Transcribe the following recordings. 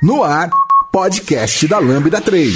No ar, podcast da Lambda 3.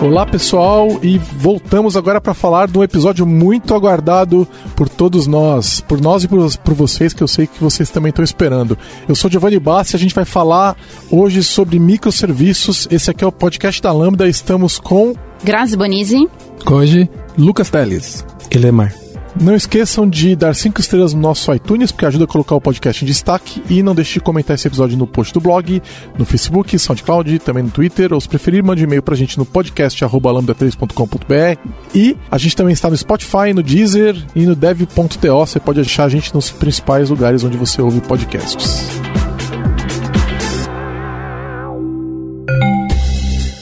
Olá pessoal, e voltamos agora para falar de um episódio muito aguardado por todos nós, por nós e por, por vocês, que eu sei que vocês também estão esperando. Eu sou Giovanni Bassi, a gente vai falar hoje sobre microserviços. Esse aqui é o podcast da Lambda, estamos com Grazi Bonizzi, Koji, Lucas Teles, Elemar. Não esqueçam de dar 5 estrelas no nosso iTunes, porque ajuda a colocar o podcast em destaque. E não deixe de comentar esse episódio no post do blog, no Facebook, SoundCloud, também no Twitter. Ou se preferir, mande e-mail pra gente no podcast lambda3.com.br. E a gente também está no Spotify, no Deezer e no dev.to. Você pode achar a gente nos principais lugares onde você ouve podcasts.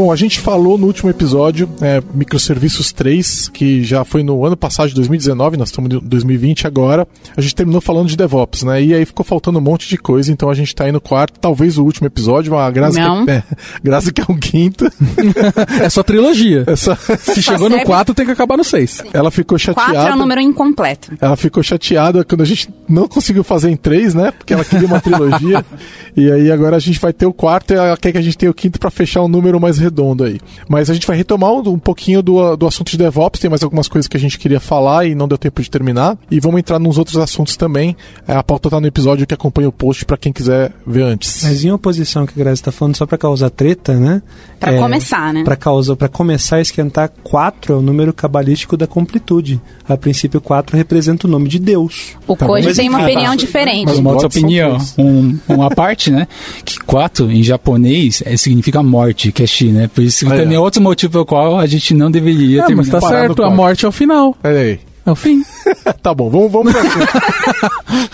Bom, a gente falou no último episódio, é, Microserviços 3, que já foi no ano passado de 2019, nós estamos em 2020 agora. A gente terminou falando de DevOps, né? E aí ficou faltando um monte de coisa, então a gente tá aí no quarto, talvez o último episódio, a Graça, Não. Que, é, Graça que é o quinto. é só trilogia. É só- Se chegou no serve- 4, tem que acabar no 6. Ela ficou Quatro é chateada. um número incompleto. Ela ficou chateada quando a gente não conseguiu fazer em três, né? Porque ela queria uma trilogia. e aí agora a gente vai ter o quarto e ela quer que a gente tenha o quinto para fechar um número mais redondo aí. Mas a gente vai retomar um, um pouquinho do, do assunto de DevOps. Tem mais algumas coisas que a gente queria falar e não deu tempo de terminar. E vamos entrar nos outros assuntos também. É, a pauta tá no episódio que acompanha o post para quem quiser ver antes. Mas em oposição que a Grazi está falando, só para causar treta, né? Pra começar, né? Para causar, para começar a esquentar, 4 é o número cabalístico da completude. A princípio, 4 representa o nome de Deus. O Tá Koji tem uma opinião mas- diferente. Mas uma outra opinião, um, uma parte, né? Que 4 em japonês é, significa morte, que é shi, né? Por isso que Ah, também é. outro motivo pelo qual a gente não deveria Ah, terminar. mas tá certo, a morte é o final. Pera aí. É o fim. tá bom, vamos, vamos pra.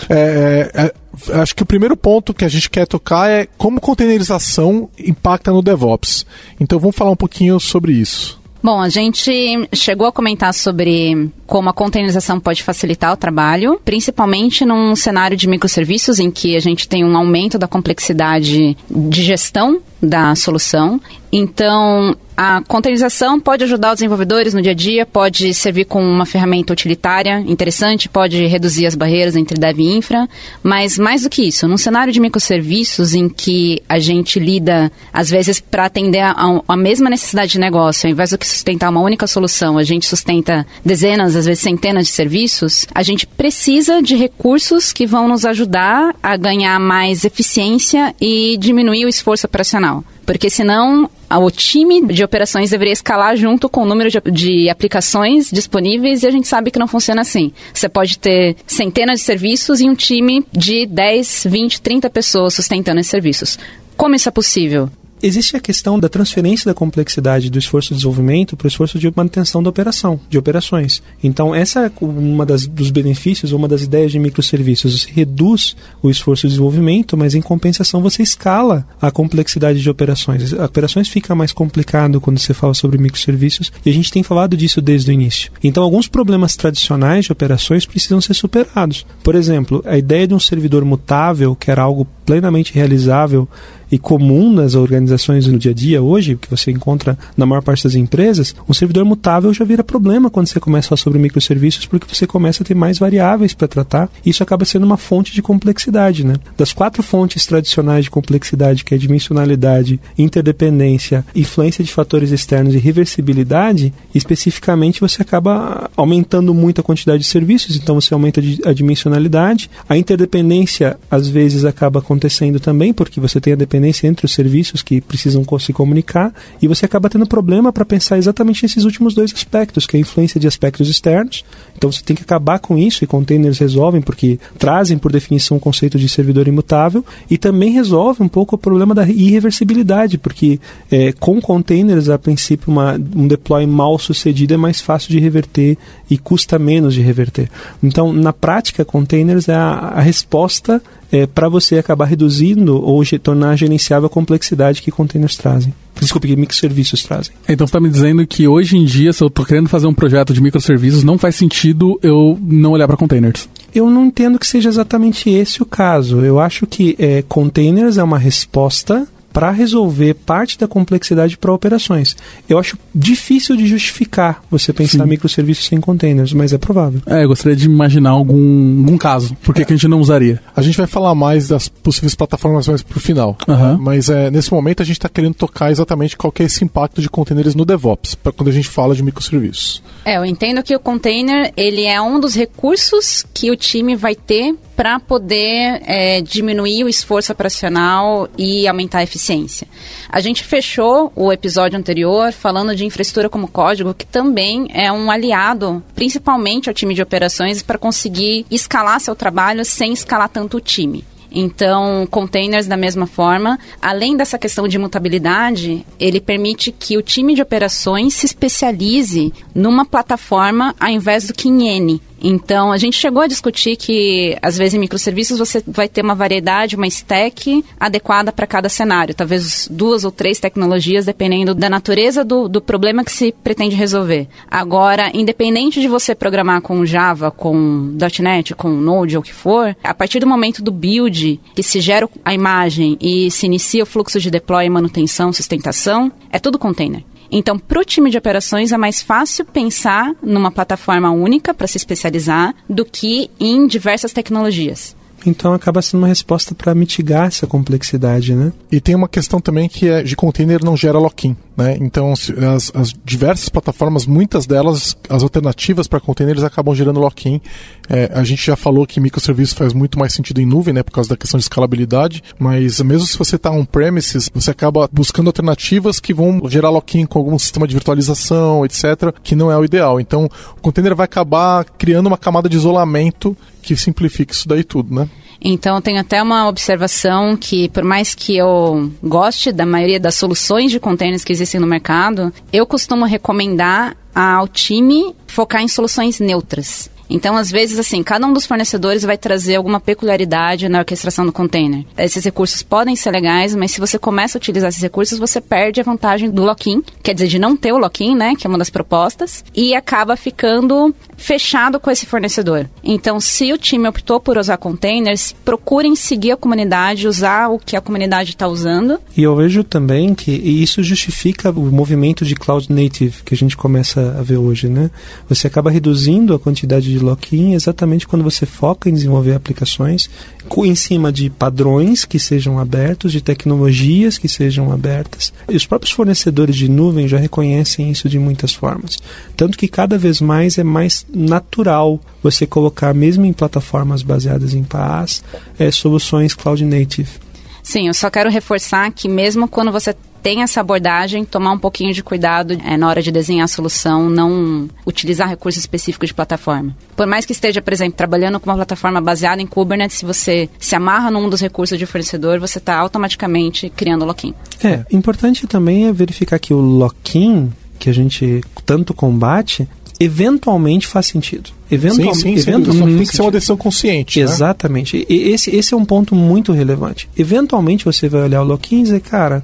É, é, é, acho que o primeiro ponto que a gente quer tocar é como containerização impacta no DevOps. Então vamos falar um pouquinho sobre isso. Bom, a gente chegou a comentar sobre como a containerização pode facilitar o trabalho, principalmente num cenário de microserviços em que a gente tem um aumento da complexidade de gestão da solução. Então, a containerização pode ajudar os desenvolvedores no dia a dia, pode servir como uma ferramenta utilitária interessante, pode reduzir as barreiras entre dev e infra, mas mais do que isso, num cenário de microserviços em que a gente lida, às vezes, para atender a, a mesma necessidade de negócio, ao invés do que sustentar uma única solução, a gente sustenta dezenas, às vezes centenas de serviços, a gente precisa de recursos que vão nos ajudar a ganhar mais eficiência e diminuir o esforço operacional. Porque senão o time de operações deveria escalar junto com o número de, de aplicações disponíveis e a gente sabe que não funciona assim. Você pode ter centenas de serviços e um time de 10, 20, 30 pessoas sustentando esses serviços. Como isso é possível? Existe a questão da transferência da complexidade do esforço de desenvolvimento para o esforço de manutenção da operação, de operações. Então, essa é uma das, dos benefícios, uma das ideias de microserviços. Você reduz o esforço de desenvolvimento, mas em compensação você escala a complexidade de operações. As operações fica mais complicado quando você fala sobre microserviços e a gente tem falado disso desde o início. Então, alguns problemas tradicionais de operações precisam ser superados. Por exemplo, a ideia de um servidor mutável, que era algo plenamente realizável e comum nas organizações no dia a dia hoje, que você encontra na maior parte das empresas, um servidor mutável já vira problema quando você começa a falar sobre microserviços, porque você começa a ter mais variáveis para tratar. E isso acaba sendo uma fonte de complexidade, né? Das quatro fontes tradicionais de complexidade, que é dimensionalidade, interdependência, influência de fatores externos e reversibilidade, especificamente você acaba aumentando muito a quantidade de serviços, então você aumenta a dimensionalidade. A interdependência às vezes acaba acontecendo também, porque você tem a dependência entre os serviços que que precisam se comunicar, e você acaba tendo problema para pensar exatamente nesses últimos dois aspectos, que é a influência de aspectos externos. Então você tem que acabar com isso, e containers resolvem, porque trazem, por definição, o conceito de servidor imutável, e também resolve um pouco o problema da irreversibilidade, porque é, com containers, a princípio, uma, um deploy mal sucedido é mais fácil de reverter e custa menos de reverter. Então, na prática, containers é a, a resposta é, para você acabar reduzindo ou tornar gerenciável a complexidade que containers trazem. Desculpe, que microserviços trazem. Então você está me dizendo que hoje em dia, se eu estou querendo fazer um projeto de microserviços, não faz sentido eu não olhar para containers? Eu não entendo que seja exatamente esse o caso. Eu acho que é, containers é uma resposta para resolver parte da complexidade para operações. Eu acho difícil de justificar você pensar Sim. microserviços sem containers, mas é provável. É, eu gostaria de imaginar algum, algum caso. Por que, é. que a gente não usaria? A gente vai falar mais das possíveis plataformas mais para o final. Uhum. Mas é, nesse momento a gente está querendo tocar exatamente qual que é esse impacto de containers no DevOps, para quando a gente fala de microserviços. É, eu entendo que o container ele é um dos recursos que o time vai ter para poder é, diminuir o esforço operacional e aumentar a eficiência. A gente fechou o episódio anterior falando de infraestrutura como código, que também é um aliado, principalmente ao time de operações, para conseguir escalar seu trabalho sem escalar tanto o time. Então, containers da mesma forma, além dessa questão de mutabilidade, ele permite que o time de operações se especialize numa plataforma ao invés do que em N. Então, a gente chegou a discutir que, às vezes, em microserviços você vai ter uma variedade, uma stack adequada para cada cenário. Talvez duas ou três tecnologias, dependendo da natureza do, do problema que se pretende resolver. Agora, independente de você programar com Java, com .NET, com Node ou o que for, a partir do momento do build, que se gera a imagem e se inicia o fluxo de deploy, manutenção, sustentação, é tudo container. Então, para o time de operações é mais fácil pensar numa plataforma única para se especializar do que em diversas tecnologias. Então acaba sendo uma resposta para mitigar essa complexidade, né? E tem uma questão também que é de container não gera lock-in. Né? Então, as, as, diversas plataformas, muitas delas, as alternativas para containers acabam gerando lock-in. É, a gente já falou que microserviços faz muito mais sentido em nuvem, né, por causa da questão de escalabilidade, mas mesmo se você está on-premises, você acaba buscando alternativas que vão gerar lock-in com algum sistema de virtualização, etc., que não é o ideal. Então, o container vai acabar criando uma camada de isolamento que simplifique isso daí tudo, né? Então, tenho até uma observação que, por mais que eu goste da maioria das soluções de containers que existem no mercado, eu costumo recomendar ao time focar em soluções neutras. Então, às vezes, assim, cada um dos fornecedores vai trazer alguma peculiaridade na orquestração do container. Esses recursos podem ser legais, mas se você começa a utilizar esses recursos, você perde a vantagem do lock-in, quer dizer, de não ter o lock-in, né, que é uma das propostas, e acaba ficando fechado com esse fornecedor. Então, se o time optou por usar containers, procurem seguir a comunidade, usar o que a comunidade está usando. E eu vejo também que isso justifica o movimento de cloud native que a gente começa a ver hoje, né? Você acaba reduzindo a quantidade de lock-in exatamente quando você foca em desenvolver aplicações em cima de padrões que sejam abertos, de tecnologias que sejam abertas. E os próprios fornecedores de nuvem já reconhecem isso de muitas formas. Tanto que cada vez mais é mais natural você colocar, mesmo em plataformas baseadas em PaaS, é, soluções cloud native. Sim, eu só quero reforçar que mesmo quando você tem essa abordagem, tomar um pouquinho de cuidado é, na hora de desenhar a solução, não utilizar recursos específicos de plataforma. Por mais que esteja, por exemplo, trabalhando com uma plataforma baseada em Kubernetes, se você se amarra num dos recursos de fornecedor, você está automaticamente criando lock-in. É, importante também é verificar que o lock-in que a gente tanto combate eventualmente faz sentido. Eventualmente, sim, sim, eventualmente tem que ser uma decisão consciente. Né? Exatamente. Né? E esse, esse é um ponto muito relevante. Eventualmente você vai olhar o lock-in e dizer, cara,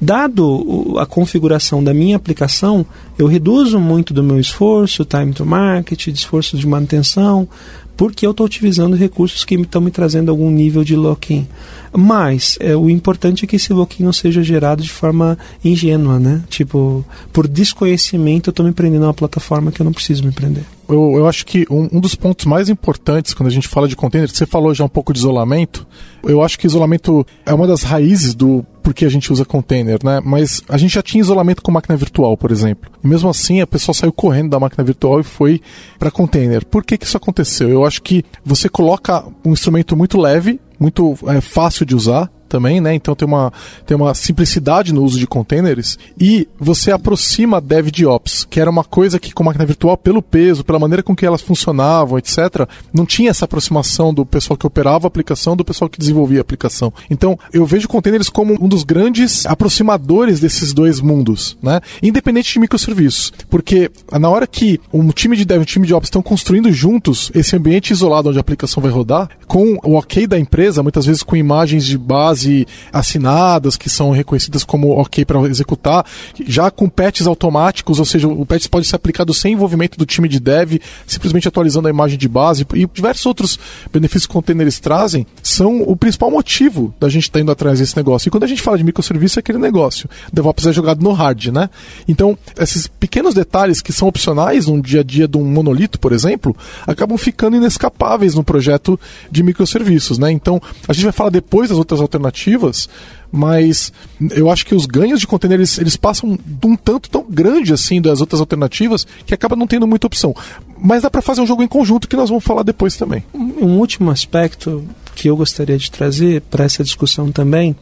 dado a configuração da minha aplicação, eu reduzo muito do meu esforço, time to market, esforço de manutenção, porque eu estou utilizando recursos que estão me trazendo algum nível de lock-in. Mas é, o importante é que esse lock-in não seja gerado de forma ingênua, né? Tipo, por desconhecimento eu estou me prendendo a uma plataforma que eu não preciso me prender. Eu, eu acho que um, um, dos pontos mais importantes quando a gente fala de container, você falou já um pouco de isolamento, eu acho que isolamento é uma das raízes do porquê a gente usa container, né? Mas a gente já tinha isolamento com máquina virtual, por exemplo. E mesmo assim, a pessoa saiu correndo da máquina virtual e foi para container. Por que, que isso aconteceu? Eu acho que você coloca um instrumento muito leve, muito é, fácil de usar, também, né? Então tem uma, tem uma simplicidade no uso de containers e você aproxima Dev de Ops, que era uma coisa que com máquina virtual, pelo peso, pela maneira com que elas funcionavam, etc., não tinha essa aproximação do pessoal que operava a aplicação do pessoal que desenvolvia a aplicação. Então eu vejo containers como um dos grandes aproximadores desses dois mundos, né? Independente de microserviços. Porque na hora que um time de dev e um time de ops estão construindo juntos esse ambiente isolado onde a aplicação vai rodar, com o ok da empresa, muitas vezes com imagens de base assinadas, que são reconhecidas como ok para executar, já com patches automáticos, ou seja, o patch pode ser aplicado sem envolvimento do time de dev, simplesmente atualizando a imagem de base e diversos outros benefícios que containers trazem, são o principal motivo da gente estar tá indo atrás desse negócio. E quando a gente fala de microserviço, é aquele negócio. DevOps é jogado no hard, né? Então, esses pequenos detalhes que são opcionais no dia a dia de um monolito, por exemplo, acabam ficando inescapáveis no projeto de microserviços, né? Então, a gente vai falar depois das outras alternativas, mas eu acho que os ganhos de container eles, eles passam de um tanto tão grande assim das outras alternativas que acaba não tendo muita opção. Mas dá para fazer um jogo em conjunto que nós vamos falar depois também. Um último aspecto que eu gostaria de trazer para essa discussão também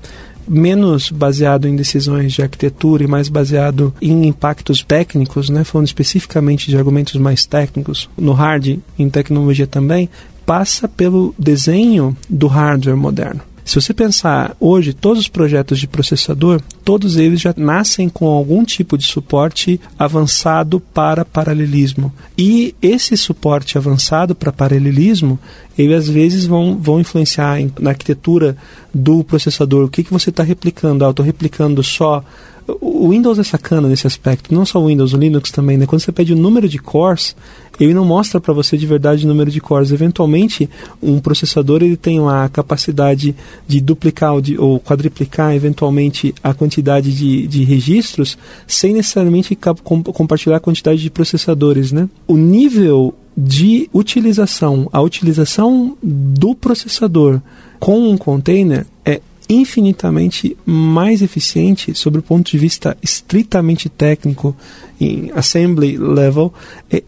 menos baseado em decisões de arquitetura e mais baseado em impactos técnicos, né, falando especificamente de argumentos mais técnicos, no hard, em tecnologia também, passa pelo desenho do hardware moderno. Se você pensar hoje, todos os projetos de processador, todos eles já nascem com algum tipo de suporte avançado para paralelismo. E esse suporte avançado para paralelismo, ele às vezes vão, vão influenciar em, na arquitetura do processador. O que, que você está replicando? Ah, estou replicando só o Windows é sacana nesse aspecto, não só o Windows, o Linux também, né? Quando você pede o número de cores, ele não mostra para você de verdade o número de cores. Eventualmente, um processador ele tem a capacidade de duplicar ou, de, ou quadriplicar, eventualmente, a quantidade de, de registros, sem necessariamente compartilhar a quantidade de processadores, né? O nível de utilização, a utilização do processador com um container é infinitamente mais eficiente sobre o ponto de vista estritamente técnico em assembly level é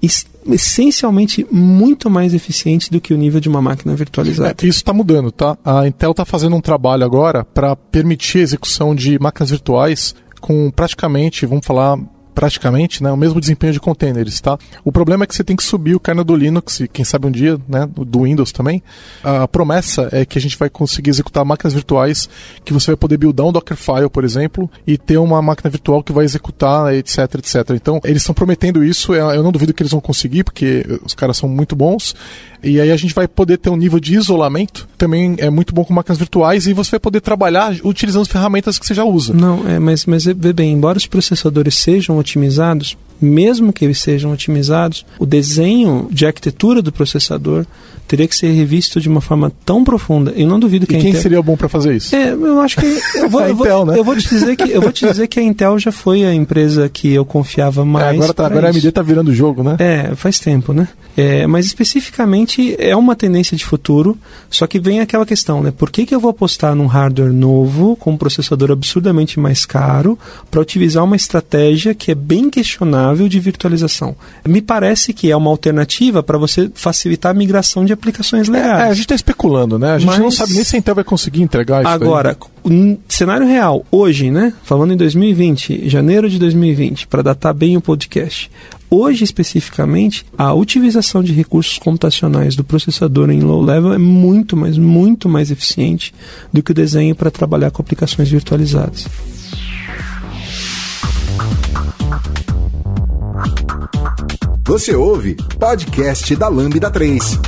essencialmente muito mais eficiente do que o nível de uma máquina virtualizada. É, isso está mudando, tá? A Intel está fazendo um trabalho agora para permitir a execução de máquinas virtuais com praticamente, vamos falar, praticamente né, o mesmo desempenho de containers, tá? O problema é que você tem que subir o kernel do Linux e quem sabe um dia, né, do Windows também. A promessa é que a gente vai conseguir executar máquinas virtuais que você vai poder buildar um Dockerfile, por exemplo, e ter uma máquina virtual que vai executar, etc, etc. Então, eles estão prometendo isso, eu não duvido que eles vão conseguir, porque os caras são muito bons. E aí a gente vai poder ter um nível de isolamento, também é muito bom com máquinas virtuais, e você vai poder trabalhar utilizando as ferramentas que você já usa. Não, é, mas, mas vê bem, embora os processadores sejam otimizados, mesmo que eles sejam otimizados, o desenho de arquitetura do processador teria que ser revisto de uma forma tão profunda. Eu não duvido que e a quem Intel... seria bom para fazer isso? É, eu acho que eu vou, eu vou, Intel, né? eu vou te dizer que eu vou te dizer que a Intel já foi a empresa que eu confiava é, mais. É, agora tá, agora a AMD tá virando o jogo, né? É, faz tempo, né? É, mas especificamente é uma tendência de futuro, só que vem aquela questão, né? Por que, que eu vou apostar num hardware novo com um processador absurdamente mais caro para utilizar uma estratégia que é bem de virtualização? Me parece que é uma alternativa para você facilitar a migração de aplicações legais. É, a gente está especulando, né? A gente Mas... não sabe nem se a Intel vai conseguir entregar isso. Agora, um cenário real, hoje, né? Falando em 2020, janeiro de 2020, para datar bem o podcast. Hoje, especificamente, a utilização de recursos computacionais do processador em low level é muito, mas muito mais eficiente do que o desenho para trabalhar com aplicações virtualizadas. Você ouve podcast da Lambda 3.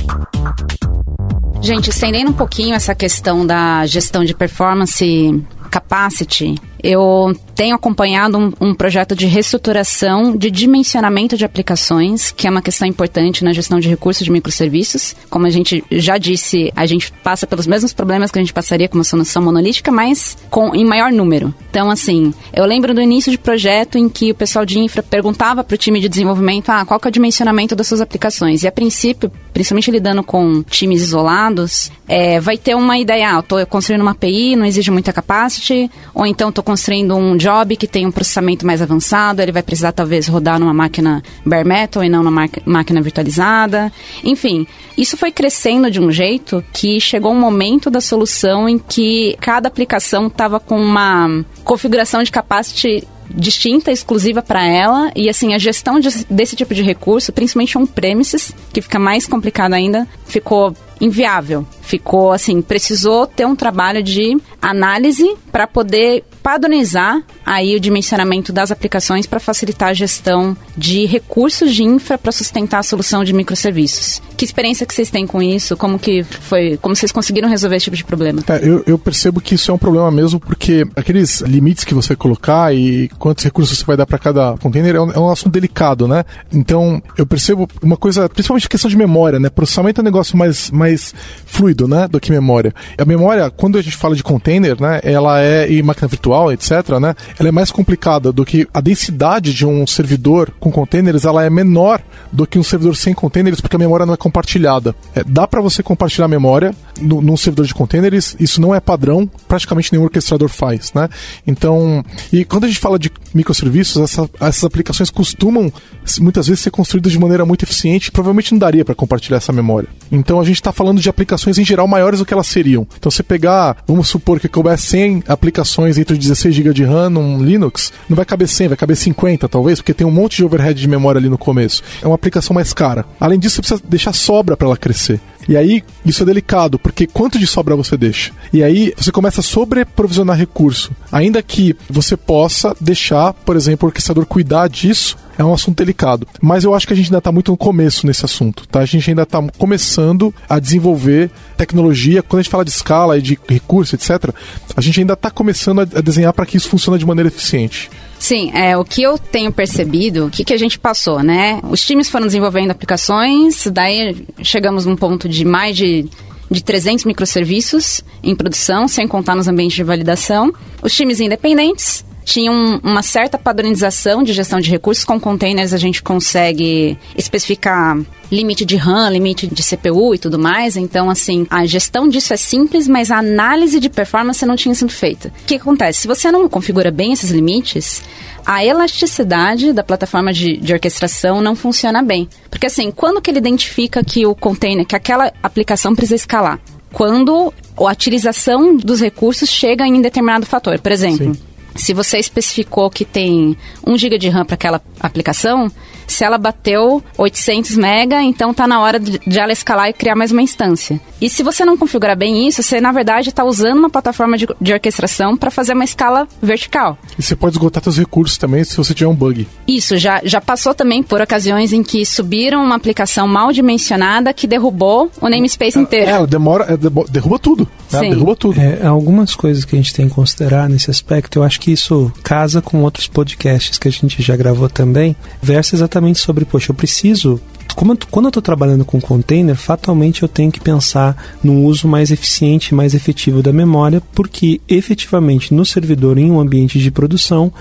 Gente, estendendo um pouquinho essa questão da gestão de performance capacity, eu tenho acompanhado um, um, projeto de reestruturação de dimensionamento de aplicações, que é uma questão importante na gestão de recursos de microserviços. Como a gente já disse, a gente passa pelos mesmos problemas que a gente passaria com uma solução monolítica, mas com, em maior número. Então, assim, eu lembro do início de projeto em que o pessoal de infra perguntava para o time de desenvolvimento ah, qual que é o dimensionamento das suas aplicações. E a princípio, principalmente lidando com times isolados, é, vai ter uma ideia, ah, estou construindo uma API, não exige muita capacity, ou então estou construindo um job que tem um processamento mais avançado, ele vai precisar talvez rodar numa máquina bare metal e não numa máquina virtualizada. Enfim, isso foi crescendo de um jeito que chegou um momento da solução em que cada aplicação estava com uma configuração de capacity distinta, exclusiva para ela. E assim, a gestão de, desse tipo de recurso, principalmente on-premises, que fica mais complicado ainda, ficou inviável. Ficou assim, precisou ter um trabalho de análise para poder padronizar aí o dimensionamento das aplicações para facilitar a gestão de recursos de infra para sustentar a solução de microserviços. Que experiência que vocês têm com isso? Como que foi? Como vocês conseguiram resolver esse tipo de problema? É, eu, eu, percebo que isso é um problema mesmo porque aqueles limites que você colocar e quantos recursos você vai dar para cada container é um, é um, assunto delicado, né? Então eu percebo uma coisa, principalmente questão de memória, né? Processamento é um negócio mais, mais fluido, né? Do que memória. A memória, quando a gente fala de container, né? Ela é e máquina virtual virtual, etc., né, ela é mais complicada do que a densidade de um servidor com containers, ela é menor do que um servidor sem containers, porque a memória não é compartilhada. É, dá para você compartilhar a memória no, num servidor de containers, isso não é padrão, praticamente nenhum orquestrador faz, né? Então, e quando a gente fala de microserviços, essa, essas aplicações costumam muitas vezes ser construídas de maneira muito eficiente, provavelmente não daria para compartilhar essa memória. Então a gente está falando de aplicações em geral maiores do que elas seriam. Então você pegar, vamos supor que couber 100 aplicações dentro de 16 GB de RAM num Linux, não vai caber 100, vai caber 50 talvez, porque tem um monte de overhead de memória ali no começo. É uma aplicação mais cara. Além disso, você precisa deixar sobra para ela crescer. E aí, isso é delicado, porque quanto de sobra você deixa? E aí, você começa a sobreprovisionar recurso. Ainda que você possa deixar, por exemplo, o orquestrador cuidar disso, é um assunto delicado. Mas eu acho que a gente ainda está muito no começo nesse assunto, tá? A gente ainda está começando a desenvolver tecnologia. Quando a gente fala de escala e de recurso, etc., a gente ainda está começando a desenhar para que isso funcione de maneira eficiente. Sim, é, o que eu tenho percebido, o que, que a gente passou, né? Os times foram desenvolvendo aplicações, daí chegamos num ponto de mais de de 300 microserviços em produção, sem contar nos ambientes de validação. Os times independentes tinham uma certa padronização de gestão de recursos. Com containers a gente consegue especificar limite de RAM, limite de CPU e tudo mais. Então, assim, a gestão disso é simples, mas a análise de performance não tinha sido feita. O que acontece? Se você não configura bem esses limites, a elasticidade da plataforma de, de, orquestração não funciona bem. Porque assim, quando que ele identifica que o container, que aquela aplicação precisa escalar? Quando a utilização dos recursos chega em determinado fator. Por exemplo, Sim. Se você especificou que tem 1 GB de RAM para aquela aplicação, se ela bateu 800 mega, então tá na hora de, ela escalar e criar mais uma instância. E se você não configurar bem isso, você na verdade está usando uma plataforma de, de orquestração para fazer uma escala vertical. E você pode esgotar seus recursos também se você tiver um bug. Isso, já, já passou também por ocasiões em que subiram uma aplicação mal dimensionada que derrubou o namespace é, inteiro. É, ela demora, é, derruba tudo. Né? Derruba tudo. É, algumas coisas que a gente tem que considerar nesse aspecto, eu acho que isso casa com outros podcasts que a gente já gravou também, versa exatamente exatamente sobre, poxa, eu preciso como eu, quando eu estou trabalhando com container, fatalmente eu tenho que pensar no uso mais eficiente mais efetivo da memória, porque efetivamente no servidor, em um ambiente de produção,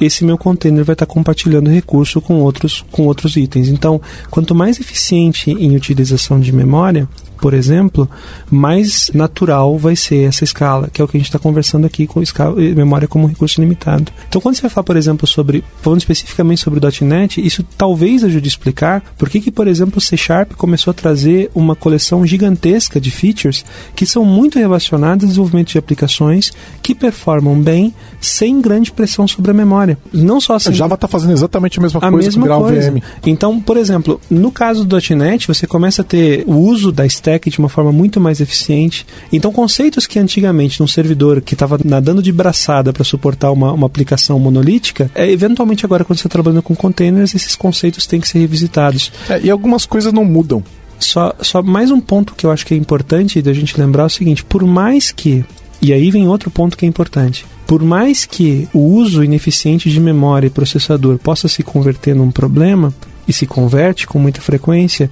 esse meu container vai estar tá compartilhando recurso com outros, com outros itens. Então, quanto mais eficiente em utilização de memória, por exemplo, mais natural vai ser essa escala, que é o que a gente está conversando aqui com escala, memória como recurso limitado. Então, quando você vai falar, por exemplo, sobre, falando especificamente sobre o .NET, isso talvez ajude a explicar por que, que, por exemplo, o C Sharp começou a trazer uma coleção gigantesca de features que são muito relacionadas ao desenvolvimento de aplicações que performam bem sem grande pressão sobre a memória. Não só assim. A Java está fazendo exatamente a mesma a coisa mesma coisa. VM. Então, por exemplo, no caso do .NET, você começa a ter o uso da stack stack de uma forma muito mais eficiente. Então, conceitos que antigamente num servidor que estava nadando de braçada para suportar uma, uma aplicação monolítica, é, eventualmente agora quando você está trabalhando com containers, esses conceitos têm que ser revisitados. É, e algumas coisas não mudam. Só, só mais um ponto que eu acho que é importante da gente lembrar é o seguinte: por mais que e aí vem outro ponto que é importante. Por mais que o uso ineficiente de memória e processador possa se converter num problema, e se converte com muita frequência,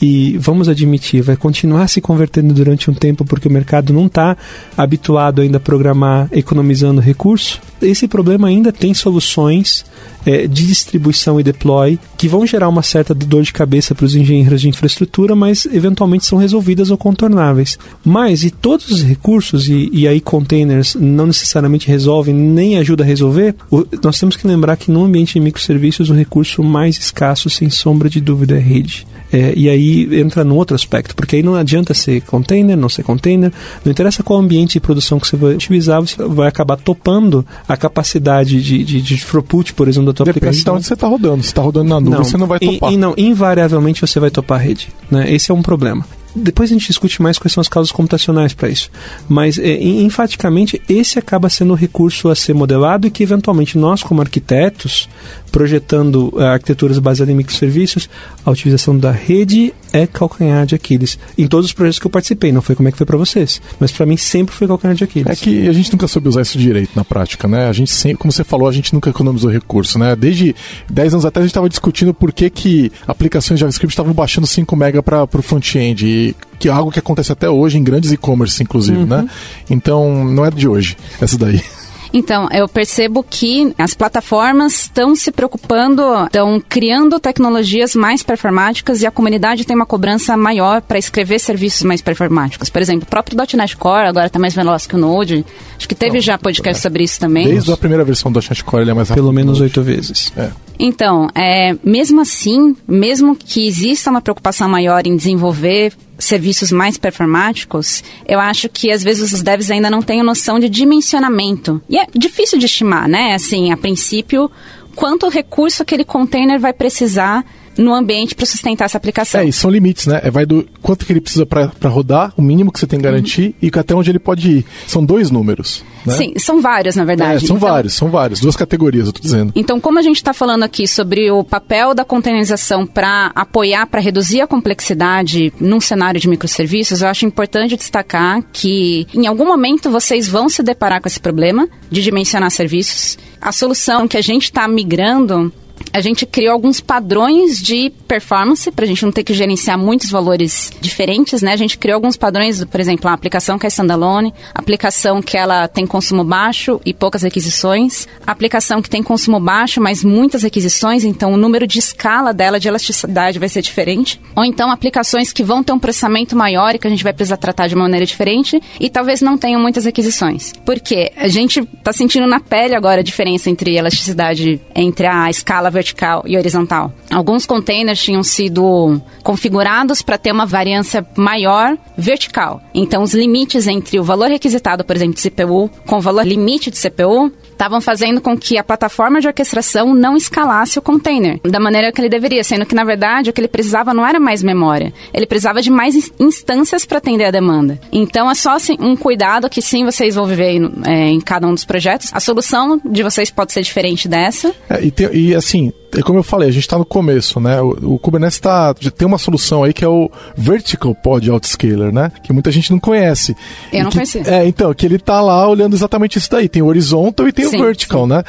e vamos admitir, vai continuar se convertendo durante um tempo porque o mercado não está habituado ainda a programar economizando recurso, esse problema ainda tem soluções é, de distribuição e deploy que vão gerar uma certa dor de cabeça para os engenheiros de infraestrutura, mas eventualmente são resolvidas ou contornáveis. Mas e todos os recursos, e, e aí containers não necessariamente resolvem nem ajudam a resolver, o, nós temos que lembrar que no ambiente de microserviços o recurso mais escasso, sem sombra de dúvida, é rede. É, e aí entra no outro aspecto, porque aí não adianta ser container, não ser container, não interessa qual ambiente de produção que você vai utilizar, você vai acabar topando a capacidade de, de, de throughput, por exemplo, da tua Depende aplicação. de onde você está rodando. Se está rodando na nuvem, Não, você não vai topar. E, e não, invariavelmente você vai topar a rede. Né? Esse é um problema. Depois a gente discute mais quais são as causas computacionais para isso. Mas, é, enfaticamente, esse acaba sendo o recurso a ser modelado e que, eventualmente, nós, como arquitetos, projetando uh, arquiteturas baseadas em microserviços, a utilização da rede é calcanhar de Aquiles. Em todos os projetos que eu participei, não foi como é que foi para vocês. Mas para mim sempre foi calcanhar de Aquiles. É que a gente nunca soube usar isso direito na prática, né? A gente sempre, como você falou, a gente nunca economizou recurso, né? Desde 10 anos atrás a gente estava discutindo por que, que aplicações JavaScript estavam baixando 5 MB para o front-end. E que é algo que acontece até hoje em grandes e-commerce, inclusive, Uhum. né? Então, não é de hoje, essa daí. Então, eu percebo que as plataformas estão se preocupando, estão criando tecnologias mais performáticas e a comunidade tem uma cobrança maior para escrever serviços mais performáticos. Por exemplo, o próprio .NET Core agora está mais veloz que o Node. Acho que teve já podcast sobre isso também. Desde a primeira versão do .NET Core ele é mais rápido. Pelo menos oito vezes. É. Então, é, mesmo assim, mesmo que exista uma preocupação maior em desenvolver serviços mais performáticos, eu acho que às vezes os devs ainda não têm noção de dimensionamento. E é difícil de estimar, né? Assim, a princípio, quanto recurso aquele container vai precisar no ambiente para sustentar essa aplicação. É, e são limites, né? É, vai do quanto que ele precisa para rodar, o mínimo que você tem que garantir e até onde ele pode ir. São dois números. Né? Sim, são vários, na É, verdade. são Então- vários, são vários. Duas categorias, eu tô dizendo. Então, como a gente está falando aqui sobre o papel da containerização para apoiar, para reduzir a complexidade num cenário de microserviços, eu acho importante destacar que em algum momento vocês vão se deparar com esse problema de dimensionar serviços. A solução que a gente está migrando a gente criou alguns padrões de performance para a gente não ter que gerenciar muitos valores diferentes, né? A gente criou alguns padrões, por exemplo, a aplicação que é standalone, aplicação que ela tem consumo baixo e poucas requisições, aplicação que tem consumo baixo, mas muitas requisições, então o número de escala dela de elasticidade vai ser diferente, ou então aplicações que vão ter um processamento maior e que a gente vai precisar tratar de uma maneira diferente e talvez não tenham muitas requisições. Por quê? A gente está sentindo na pele agora a diferença entre elasticidade entre a escala vertical e horizontal. Alguns containers tinham sido configurados para ter uma variância maior vertical. Então, os limites entre o valor requisitado, por exemplo, de CPU, com o valor limite de CPU, estavam fazendo com que a plataforma de orquestração não escalasse o container da maneira que ele deveria, sendo que, na verdade, o que ele precisava não era mais memória. Ele precisava de mais ins- instâncias para atender a demanda. Então, é só assim, um cuidado que, sim, vocês vão viver é, em cada um dos projetos. A solução de vocês pode ser diferente dessa. É, e, tem- e, assim, assim, é como eu falei, a gente está no começo, né? O, o Kubernetes tá, já tem uma solução aí que é o Vertical Pod Outscaler, né? Que muita gente não conhece. Eu E não que- conhecia. É, então, que ele tá lá olhando exatamente isso daí. Tem o horizontal e tem Sim, o vertical, né?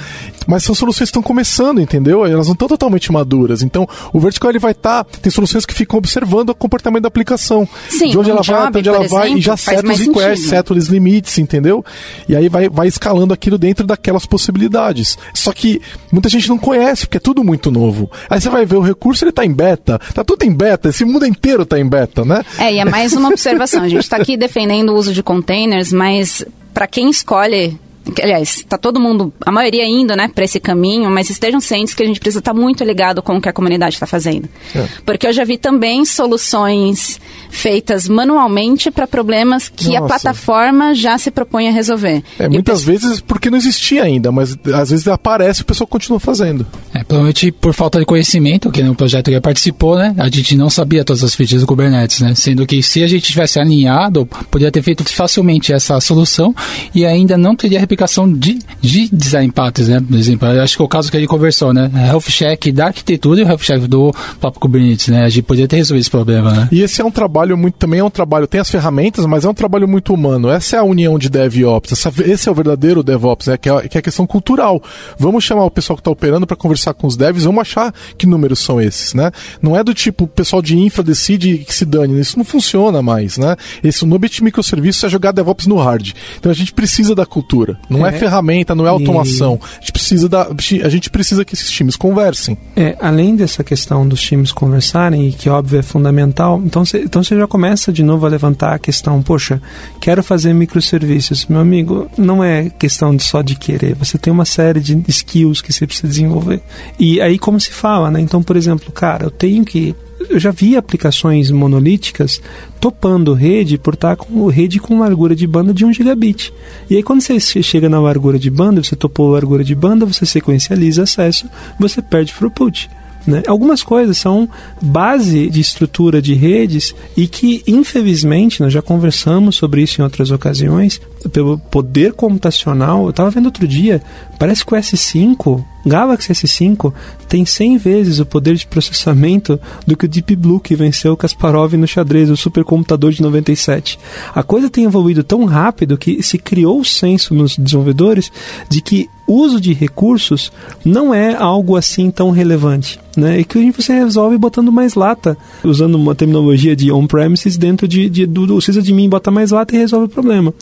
Mas são soluções que estão começando, entendeu? Elas não estão totalmente maduras. Então, o vertical ele vai estar. tem soluções que ficam observando o comportamento da aplicação. Sim, de onde um ela vai, job, até onde ela por vai, e exemplo, já seta os requests, seta os limites, entendeu? E aí vai, vai escalando aquilo dentro daquelas possibilidades. Só que muita gente não conhece, porque é tudo muito novo. Aí você vai ver o recurso, ele tá em beta. Tá tudo em beta, esse mundo inteiro tá em beta, né? É, e é mais uma observação. A gente está aqui defendendo o uso de containers, mas para quem escolhe. que, Aliás, está todo mundo, a maioria indo, né, para esse caminho, mas estejam cientes que a gente precisa estar muito ligado com o que a comunidade está fazendo. É. Porque eu já vi também soluções feitas manualmente para problemas que a Nossa. plataforma já se propõe a resolver. É, E muitas vezes porque não existia ainda, mas às vezes aparece e o pessoal continua fazendo. É, provavelmente por falta de conhecimento, que no projeto que participou, né? A gente não sabia todas as features do Kubernetes, né? Sendo que se a gente tivesse alinhado, poderia ter feito facilmente essa solução e ainda não teria replicação de, de design patterns, né? Por exemplo, eu acho que é o caso que ele conversou, né? A health check da arquitetura e o health check do próprio Kubernetes, né? A gente poderia ter resolvido esse problema, né? E esse é um trabalho trabalho muito também é um trabalho, tem as ferramentas, mas é um trabalho muito humano. Essa é a união de DevOps, essa, esse é o verdadeiro DevOps, né, que, é, que é a questão cultural. Vamos chamar o pessoal que está operando para conversar com os devs, vamos achar que números são esses, né? Não é do tipo, o pessoal de infra decide que se dane, isso não funciona mais, né? Esse no de microserviços é jogar DevOps no hard. Então a gente precisa da cultura, não é, é ferramenta, não é automação. E... A gente precisa da, a gente precisa que esses times conversem. É, além dessa questão dos times conversarem, e que óbvio é fundamental, então você então já começa de novo a levantar a questão, poxa, quero fazer microserviços. Meu amigo, não é questão de só de querer, você tem uma série de skills que você precisa desenvolver. E aí como se fala, né? Então, por exemplo, cara, eu tenho que eu já vi aplicações monolíticas topando rede por estar com rede com largura de banda de 1 gigabit. E aí quando você chega na largura de banda, você topou a largura de banda, você sequencializa acesso, você perde throughput. Né? Algumas coisas são base de estrutura de redes e que, infelizmente, nós já conversamos sobre isso em outras ocasiões, pelo poder computacional. Eu estava vendo outro dia, parece que o S5, Galaxy S5, tem 100 vezes o poder de processamento do que o Deep Blue que venceu Kasparov no xadrez, o supercomputador de 97. A coisa tem evoluído tão rápido que se criou o senso nos desenvolvedores de que uso de recursos não é algo assim tão relevante. Né? E que você resolve botando mais lata, usando uma terminologia de on-premises dentro de, de, do, do mim bota mais lata e resolve o problema.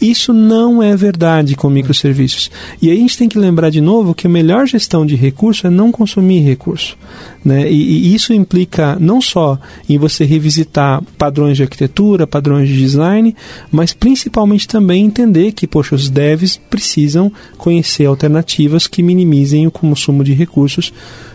Isso não é verdade com microserviços. E aí a gente tem que lembrar de novo que a melhor gestão de recurso é não consumir recurso. Né? E, e, isso implica não só em você revisitar padrões de arquitetura, padrões de design, mas principalmente também entender que, poxa, os devs precisam conhecer alternativas que minimizem o consumo de recursos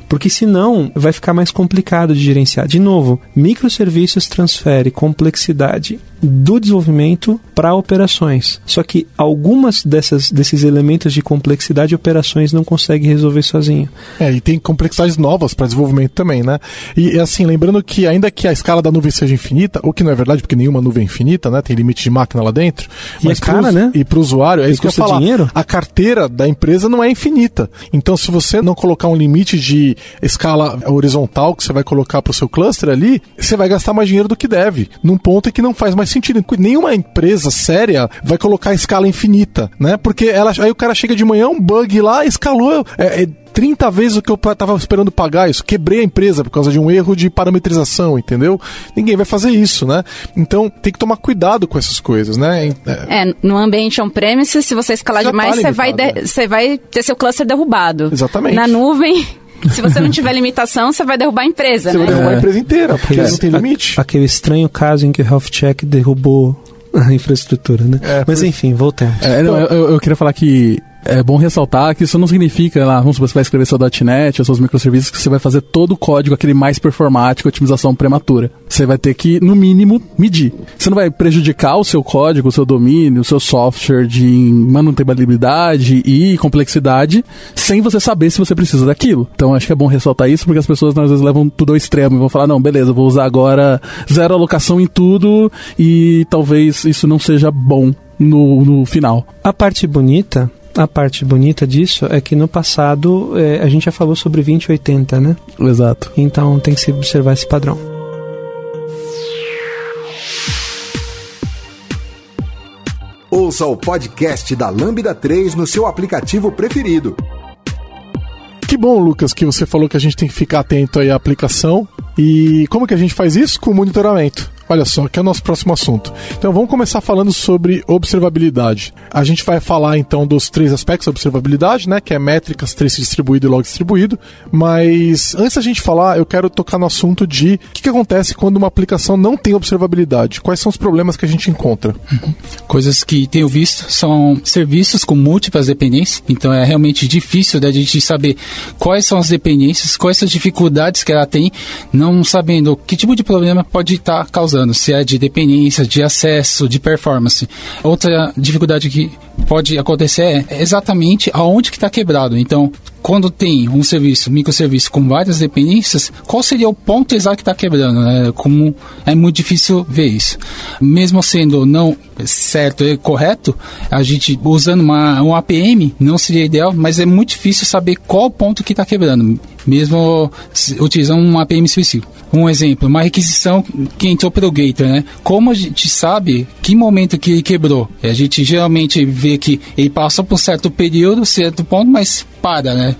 porque senão vai ficar mais complicado de gerenciar. De novo, microserviços transfere complexidade do desenvolvimento para operações. Só que algumas dessas, desses elementos de complexidade operações não conseguem resolver sozinho. É, e tem complexidades novas para desenvolvimento também, né? E assim, lembrando que ainda que a escala da nuvem seja infinita, o que não é verdade, porque nenhuma nuvem é infinita, né? Tem limite de máquina lá dentro. E mas é cara, pro, né? E para o usuário, é isso que eu falar. Dinheiro? A carteira da empresa não é infinita. Então, se você não colocar um limite de escala horizontal que você vai colocar para o seu cluster ali, você vai gastar mais dinheiro do que deve. Num ponto em que não faz mais sentido. Nenhuma empresa séria vai colocar a escala infinita, né? Porque ela, aí o cara chega de manhã, um bug lá, escalou. É, é, 30 vezes o que eu tava esperando pagar isso. Quebrei a empresa por causa de um erro de parametrização, entendeu? Ninguém vai fazer isso, né? Então tem que tomar cuidado com essas coisas, né? É, é no ambiente on-premise, se você escalar Já demais, tá você, vai de, você vai ter seu cluster derrubado. Exatamente. Na nuvem, se você não tiver limitação, você vai derrubar a empresa, você né? vai derrubar é. a empresa inteira, porque é. não tem limite. Aquele estranho caso em que o Health Check derrubou a infraestrutura, né? É, Mas enfim, voltemos. É, não, eu, eu, queria falar que é bom ressaltar que isso não significa, lá, vamos supor, você vai escrever seu .NET, seus microserviços, que você vai fazer todo o código, aquele mais performático, otimização prematura. Você vai ter que, no mínimo, medir. Você não vai prejudicar o seu código, o seu domínio, o seu software de manutenibilidade e complexidade, sem você saber se você precisa daquilo. Então, acho que é bom ressaltar isso, porque as pessoas, às vezes, levam tudo ao extremo e vão falar, não, beleza, vou usar agora zero alocação em tudo e talvez isso não seja bom no, no final. A parte bonita a parte bonita disso é que no passado é, a gente já falou sobre 2080, né? Exato. Então tem que se observar esse padrão. Ouça o podcast da Lambda 3 no seu aplicativo preferido. Que bom, Lucas, que você falou que a gente tem que ficar atento aí à aplicação. E como que a gente faz isso? Com monitoramento. Olha só, que é o nosso próximo assunto. Então vamos começar falando sobre observabilidade. A gente vai falar então dos três aspectos da observabilidade, né? Que é métricas, trace distribuído e log distribuído. Mas antes da gente falar, eu quero tocar no assunto de o que, que acontece quando uma aplicação não tem observabilidade. Quais são os problemas que a gente encontra? Uhum. Coisas que tenho visto são serviços com múltiplas dependências. Então é realmente difícil da gente saber quais são as dependências, quais são as dificuldades que ela tem, não sabendo que tipo de problema pode estar causando se é de dependência, de acesso, de performance. Outra dificuldade que pode acontecer é exatamente aonde que está quebrado. Então, quando tem um serviço, microserviço com várias dependências, qual seria o ponto exato que está quebrando? Né? Como é muito difícil ver isso. Mesmo sendo não certo e correto, a gente usando uma, um APM não seria ideal, mas é muito difícil saber qual ponto que está quebrando, mesmo utilizando um APM específico. Um exemplo, uma requisição que entrou pelo Gator, né? Como a gente sabe que momento que ele quebrou? A gente geralmente vê que ele passa por um certo período, certo ponto, mas para, né?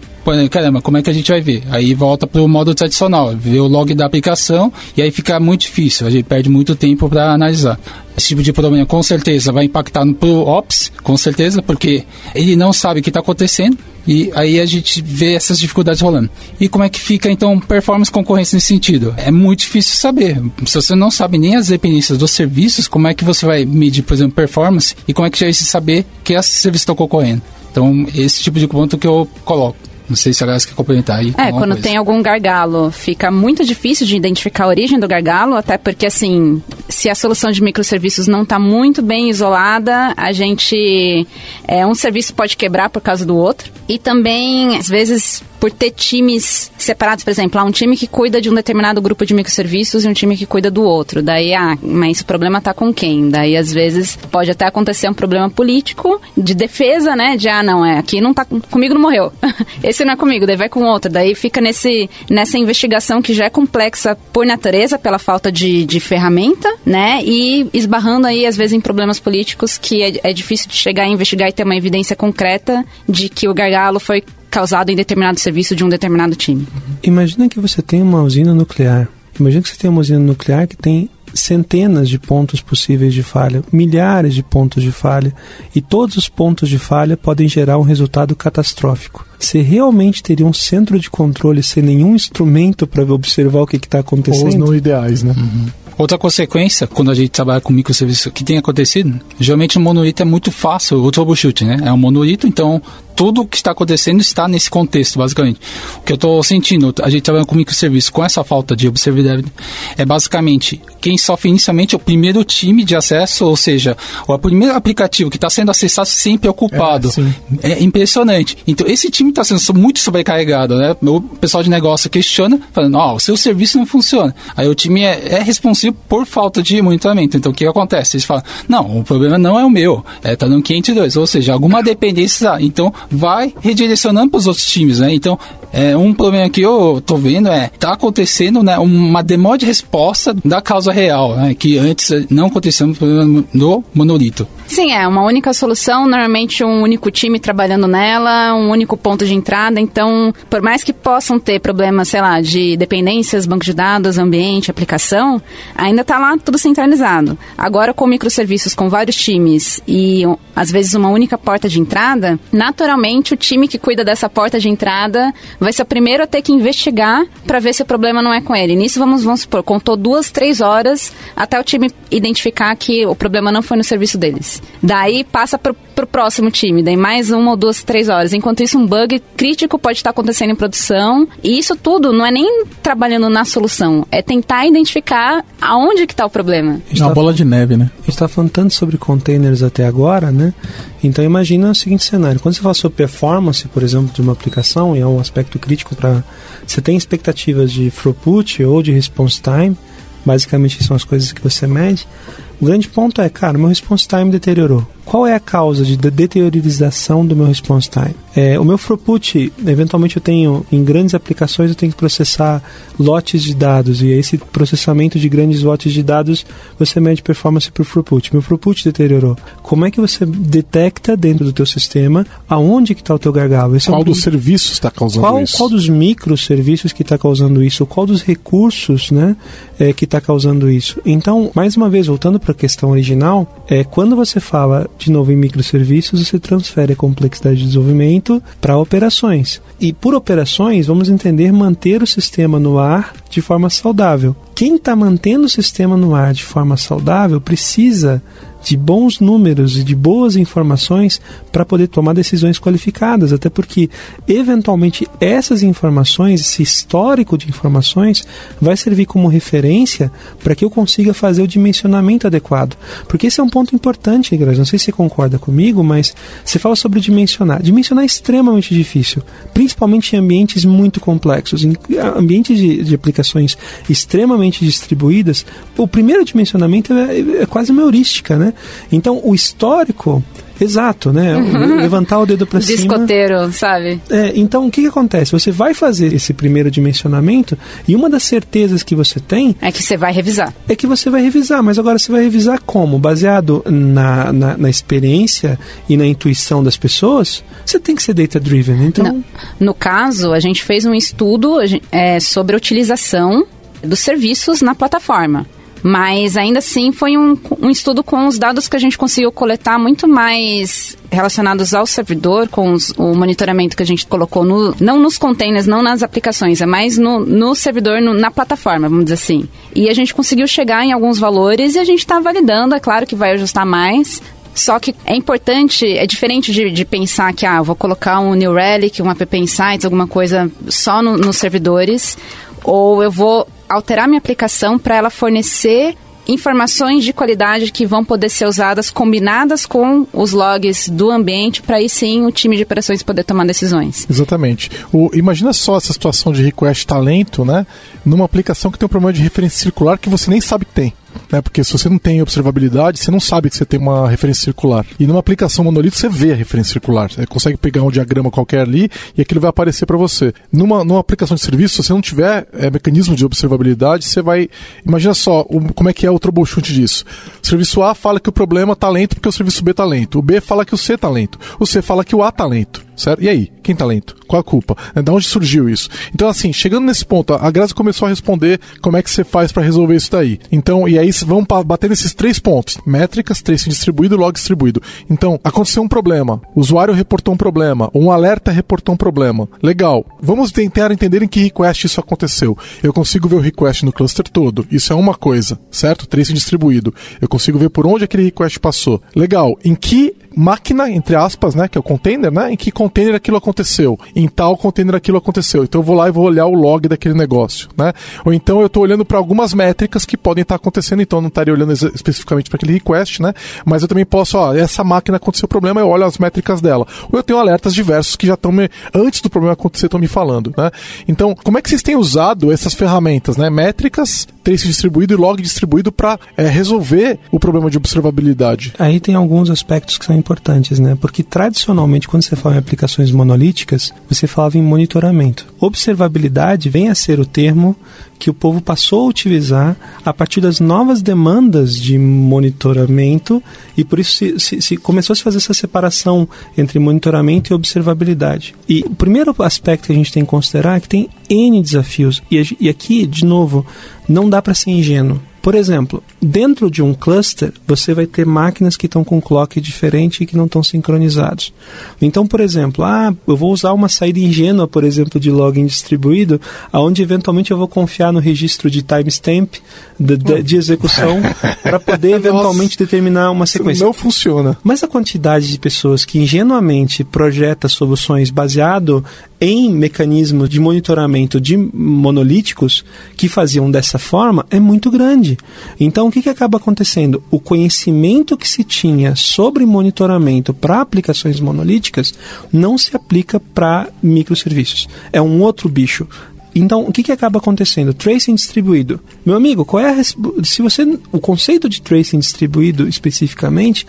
caramba, como é que a gente vai ver? Aí volta para o modo tradicional, ver o log da aplicação e aí fica muito difícil, a gente perde muito tempo para analisar. Esse tipo de problema com certeza vai impactar no pro Ops, com certeza, porque ele não sabe o que está acontecendo e aí a gente vê essas dificuldades rolando. E como é que fica então performance concorrência nesse sentido? É muito difícil saber. Se você não sabe nem as dependências dos serviços, como é que você vai medir, por exemplo, performance e como é que já vai saber que esses serviços estão concorrendo? Então, esse tipo de ponto que eu coloco. Não sei se a Aliás quer complementar aí. É, quando coisa. tem algum gargalo, fica muito difícil de identificar a origem do gargalo, até porque, assim, se a solução de microserviços não está muito bem isolada, a gente. É, um serviço pode quebrar por causa do outro. E também, às vezes, por ter times separados, por exemplo, há um time que cuida de um determinado grupo de microserviços e um time que cuida do outro. Daí, ah, mas o problema está com quem? Daí, às vezes, pode até acontecer um problema político de defesa, né? De, ah, não, é, aqui não tá, comigo não morreu. Esse não é comigo, daí vai com outro. Daí fica nesse, nessa investigação que já é complexa por natureza, pela falta de, de ferramenta, né? E esbarrando aí, às vezes, em problemas políticos que é, é difícil de chegar a investigar e ter uma evidência concreta de que o gargalo foi causado em determinado serviço de um determinado time. Imagina que você tem uma usina nuclear. Imagina que você tem uma usina nuclear que tem centenas de pontos possíveis de falha, milhares de pontos de falha, e todos os pontos de falha podem gerar um resultado catastrófico. Você realmente teria um centro de controle sem nenhum instrumento para observar o que está acontecendo? Ou os não ideais, né? Uhum. Outra consequência, quando a gente trabalha com microserviços que tem acontecido, geralmente o monolito é muito fácil o troubleshoot, né? É um monolito, então tudo o que está acontecendo está nesse contexto, basicamente. O que eu estou sentindo, a gente trabalhando com microserviços com essa falta de observabilidade, é basicamente quem sofre inicialmente é o primeiro time de acesso, ou seja, o primeiro aplicativo que está sendo acessado sempre é ocupado. É, é impressionante. Então, esse time está sendo muito sobrecarregado, né? O pessoal de negócio questiona, falando, ó, oh, o seu serviço não funciona. Aí o time é, é por falta de monitoramento. Então, o que acontece? Eles falam, não, o problema não é o meu, é tá no 502, ou seja, alguma dependência. Então, vai redirecionando para os outros times, né? Então, é, um problema que eu tô vendo é tá acontecendo né, uma demora de resposta da causa real, né, que antes não acontecia no monolito. Sim, é uma única solução, normalmente um único time trabalhando nela, um único ponto de entrada. Então, por mais que possam ter problemas, sei lá, de dependências, banco de dados, ambiente, aplicação, ainda está lá tudo centralizado. Agora, com microserviços com vários times e às vezes uma única porta de entrada, naturalmente o time que cuida dessa porta de entrada vai ser o primeiro a ter que investigar para ver se o problema não é com ele. Nisso, vamos, vamos supor, contou duas, três horas até o time identificar que o problema não foi no serviço deles. Daí passa para o próximo time, daí mais uma ou duas, três horas. Enquanto isso, um bug crítico pode estar acontecendo em produção. E isso tudo não é nem trabalhando na solução, é tentar identificar aonde que está o problema. É uma bola de neve, né? A gente está falando tanto sobre containers até agora, né? Então imagina o seguinte cenário. Quando você fala sobre performance, por exemplo, de uma aplicação, e é um aspecto crítico para... Você tem expectativas de throughput ou de response time, basicamente são as coisas que você mede. O grande ponto é, cara, meu response time deteriorou. Qual é a causa de deteriorização do meu response time? É, o meu throughput, eventualmente eu tenho, em grandes aplicações, eu tenho que processar lotes de dados, e esse processamento de grandes lotes de dados, você mede performance por throughput. Meu throughput deteriorou. Como é que você detecta dentro do teu sistema aonde que está o teu gargalo? Esse qual é um... dos serviços está causando qual, isso? Qual dos microserviços que está causando isso? Qual dos recursos né, é, que está causando isso? Então, mais uma vez, voltando para a questão original, é, quando você fala de novo em microserviços, você transfere a complexidade de desenvolvimento para operações. E por operações, vamos entender manter o sistema no ar de forma saudável. Quem está mantendo o sistema no ar de forma saudável precisa de bons números e de boas informações para poder tomar decisões qualificadas, até porque eventualmente essas informações, esse histórico de informações, vai servir como referência para que eu consiga fazer o dimensionamento adequado. Porque esse é um ponto importante, Igreja. Não sei se você concorda comigo, mas você fala sobre dimensionar. Dimensionar é extremamente difícil, principalmente em ambientes muito complexos, em ambientes de, de aplicações extremamente distribuídas. O primeiro dimensionamento é, é quase uma heurística, né? Então, o histórico Exato, né? Uhum. Levantar o dedo para cima. Discoteiro, sabe? É, então o que, que acontece? Você vai fazer esse primeiro dimensionamento e uma das certezas que você tem. É que você vai revisar. É que você vai revisar, mas agora você vai revisar como? Baseado na, na, na experiência e na intuição das pessoas? Você tem que ser data-driven. Então... Não. No caso, a gente fez um estudo é, sobre a utilização dos serviços na plataforma. Mas ainda assim foi um, um estudo com os dados que a gente conseguiu coletar muito mais relacionados ao servidor, com os, o monitoramento que a gente colocou no, não nos containers, não nas aplicações, é mais no, no servidor, no, na plataforma, vamos dizer assim. E a gente conseguiu chegar em alguns valores e a gente está validando, é claro que vai ajustar mais, só que é importante, é diferente de, de pensar que, ah, vou colocar um New Relic, um App Insights, alguma coisa só no, nos servidores, ou eu vou alterar minha aplicação para ela fornecer informações de qualidade que vão poder ser usadas combinadas com os logs do ambiente para aí sim o time de operações poder tomar decisões. Exatamente. O, imagina só essa situação de request talento, né? Numa aplicação que tem um problema de referência circular que você nem sabe que tem né? Porque se você não tem observabilidade, você não sabe que você tem uma referência circular. E numa aplicação monolito, você vê a referência circular. Você consegue pegar um diagrama qualquer ali e aquilo vai aparecer para você. Numa, numa aplicação de serviço, se você não tiver é, mecanismo de observabilidade, você vai. Imagina só o, como é que é o troubleshoot disso. O serviço A fala que o problema está lento porque o serviço B está lento. O B fala que o C está lento. O C fala que o A está lento certo? E aí, quem tá lento? Qual a culpa? É, da onde surgiu isso? Então, assim, chegando nesse ponto, a Grazi começou a responder como é que você faz para resolver isso daí. Então, e aí vamos bater nesses três pontos: métricas, tracing distribuído log distribuído. Então, aconteceu um problema, o usuário reportou um problema, um alerta reportou um problema. Legal. Vamos tentar entender em que request isso aconteceu. Eu consigo ver o request no cluster todo. Isso é uma coisa, certo? Tracing distribuído. Eu consigo ver por onde aquele request passou. Legal. Em que máquina, entre aspas, né, que é o container, né, em que container aquilo aconteceu, em tal container aquilo aconteceu. Então eu vou lá e vou olhar o log daquele negócio, né? Ou então eu estou olhando para algumas métricas que podem estar acontecendo, então eu não estaria olhando especificamente para aquele request, né? Mas eu também posso, ó, essa máquina aconteceu problema, eu olho as métricas dela. Ou eu tenho alertas diversos que já estão me antes do problema acontecer estão me falando, né? Então, como é que vocês têm usado essas ferramentas, né? Métricas, trace distribuído e log distribuído para é, resolver o problema de observabilidade? Aí tem alguns aspectos que são importantes, né? Porque tradicionalmente, quando você fala em aplicações monolíticas, você falava em monitoramento. Observabilidade vem a ser o termo que o povo passou a utilizar a partir das novas demandas de monitoramento e por isso se, se, se começou a se fazer essa separação entre monitoramento e observabilidade. E o primeiro aspecto que a gente tem que considerar é que tem N desafios. E, e aqui, de novo, não dá para ser ingênuo. Por exemplo, dentro de um cluster, você vai ter máquinas que estão com clock diferente e que não estão sincronizados. Então, por exemplo, ah, eu vou usar uma saída ingênua, por exemplo, de login distribuído, aonde eventualmente eu vou confiar no registro de timestamp de, de, de execução para poder eventualmente Nossa, determinar uma sequência. Não funciona. Mas a quantidade de pessoas que ingenuamente projeta soluções baseado em mecanismos de monitoramento de monolíticos que faziam dessa forma é muito grande. Então, o que, que acaba acontecendo? O conhecimento que se tinha sobre monitoramento para aplicações monolíticas não se aplica para microserviços. É um outro bicho. Então, o que, que acaba acontecendo? Tracing distribuído. Meu amigo, qual é a, se você o conceito de tracing distribuído especificamente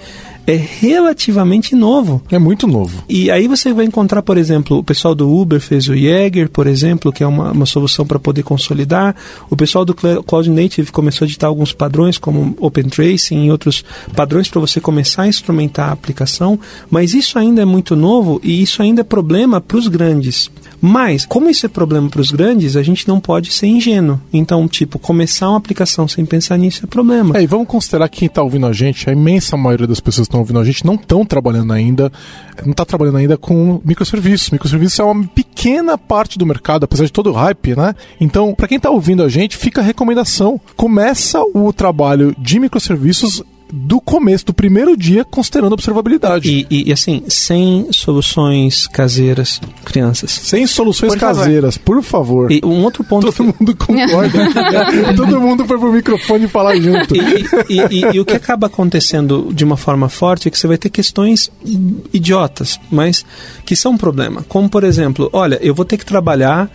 é relativamente novo. É muito novo. E aí você vai encontrar, por exemplo, o pessoal do Uber fez o Jaeger, por exemplo, que é uma, uma solução para poder consolidar. O pessoal do Cloud Native começou a editar alguns padrões, como Open Tracing e outros padrões para você começar a instrumentar a aplicação. Mas isso ainda é muito novo e isso ainda é problema para os grandes. Mas, como isso é problema para os grandes, a gente não pode ser ingênuo. Então, tipo, começar uma aplicação sem pensar nisso é problema. É, e vamos considerar que quem está ouvindo a gente, a imensa maioria das pessoas estão ouvindo a gente não estão trabalhando ainda, não está trabalhando ainda com microserviços. Microserviços é uma pequena parte do mercado, apesar de todo o hype, né? Então, para quem está ouvindo a gente, fica a recomendação. Começa o trabalho de microserviços do começo, do primeiro dia, considerando observabilidade. E, e, e assim, sem soluções caseiras, crianças. Sem soluções Por favor. caseiras, por favor. E um outro ponto Todo mundo concorda. Todo mundo foi pro microfone falar junto. E, e- e- e o que acaba acontecendo de uma forma forte é que você vai ter questões idiotas, mas que são um problema. Como, por exemplo, olha, eu vou ter que trabalhar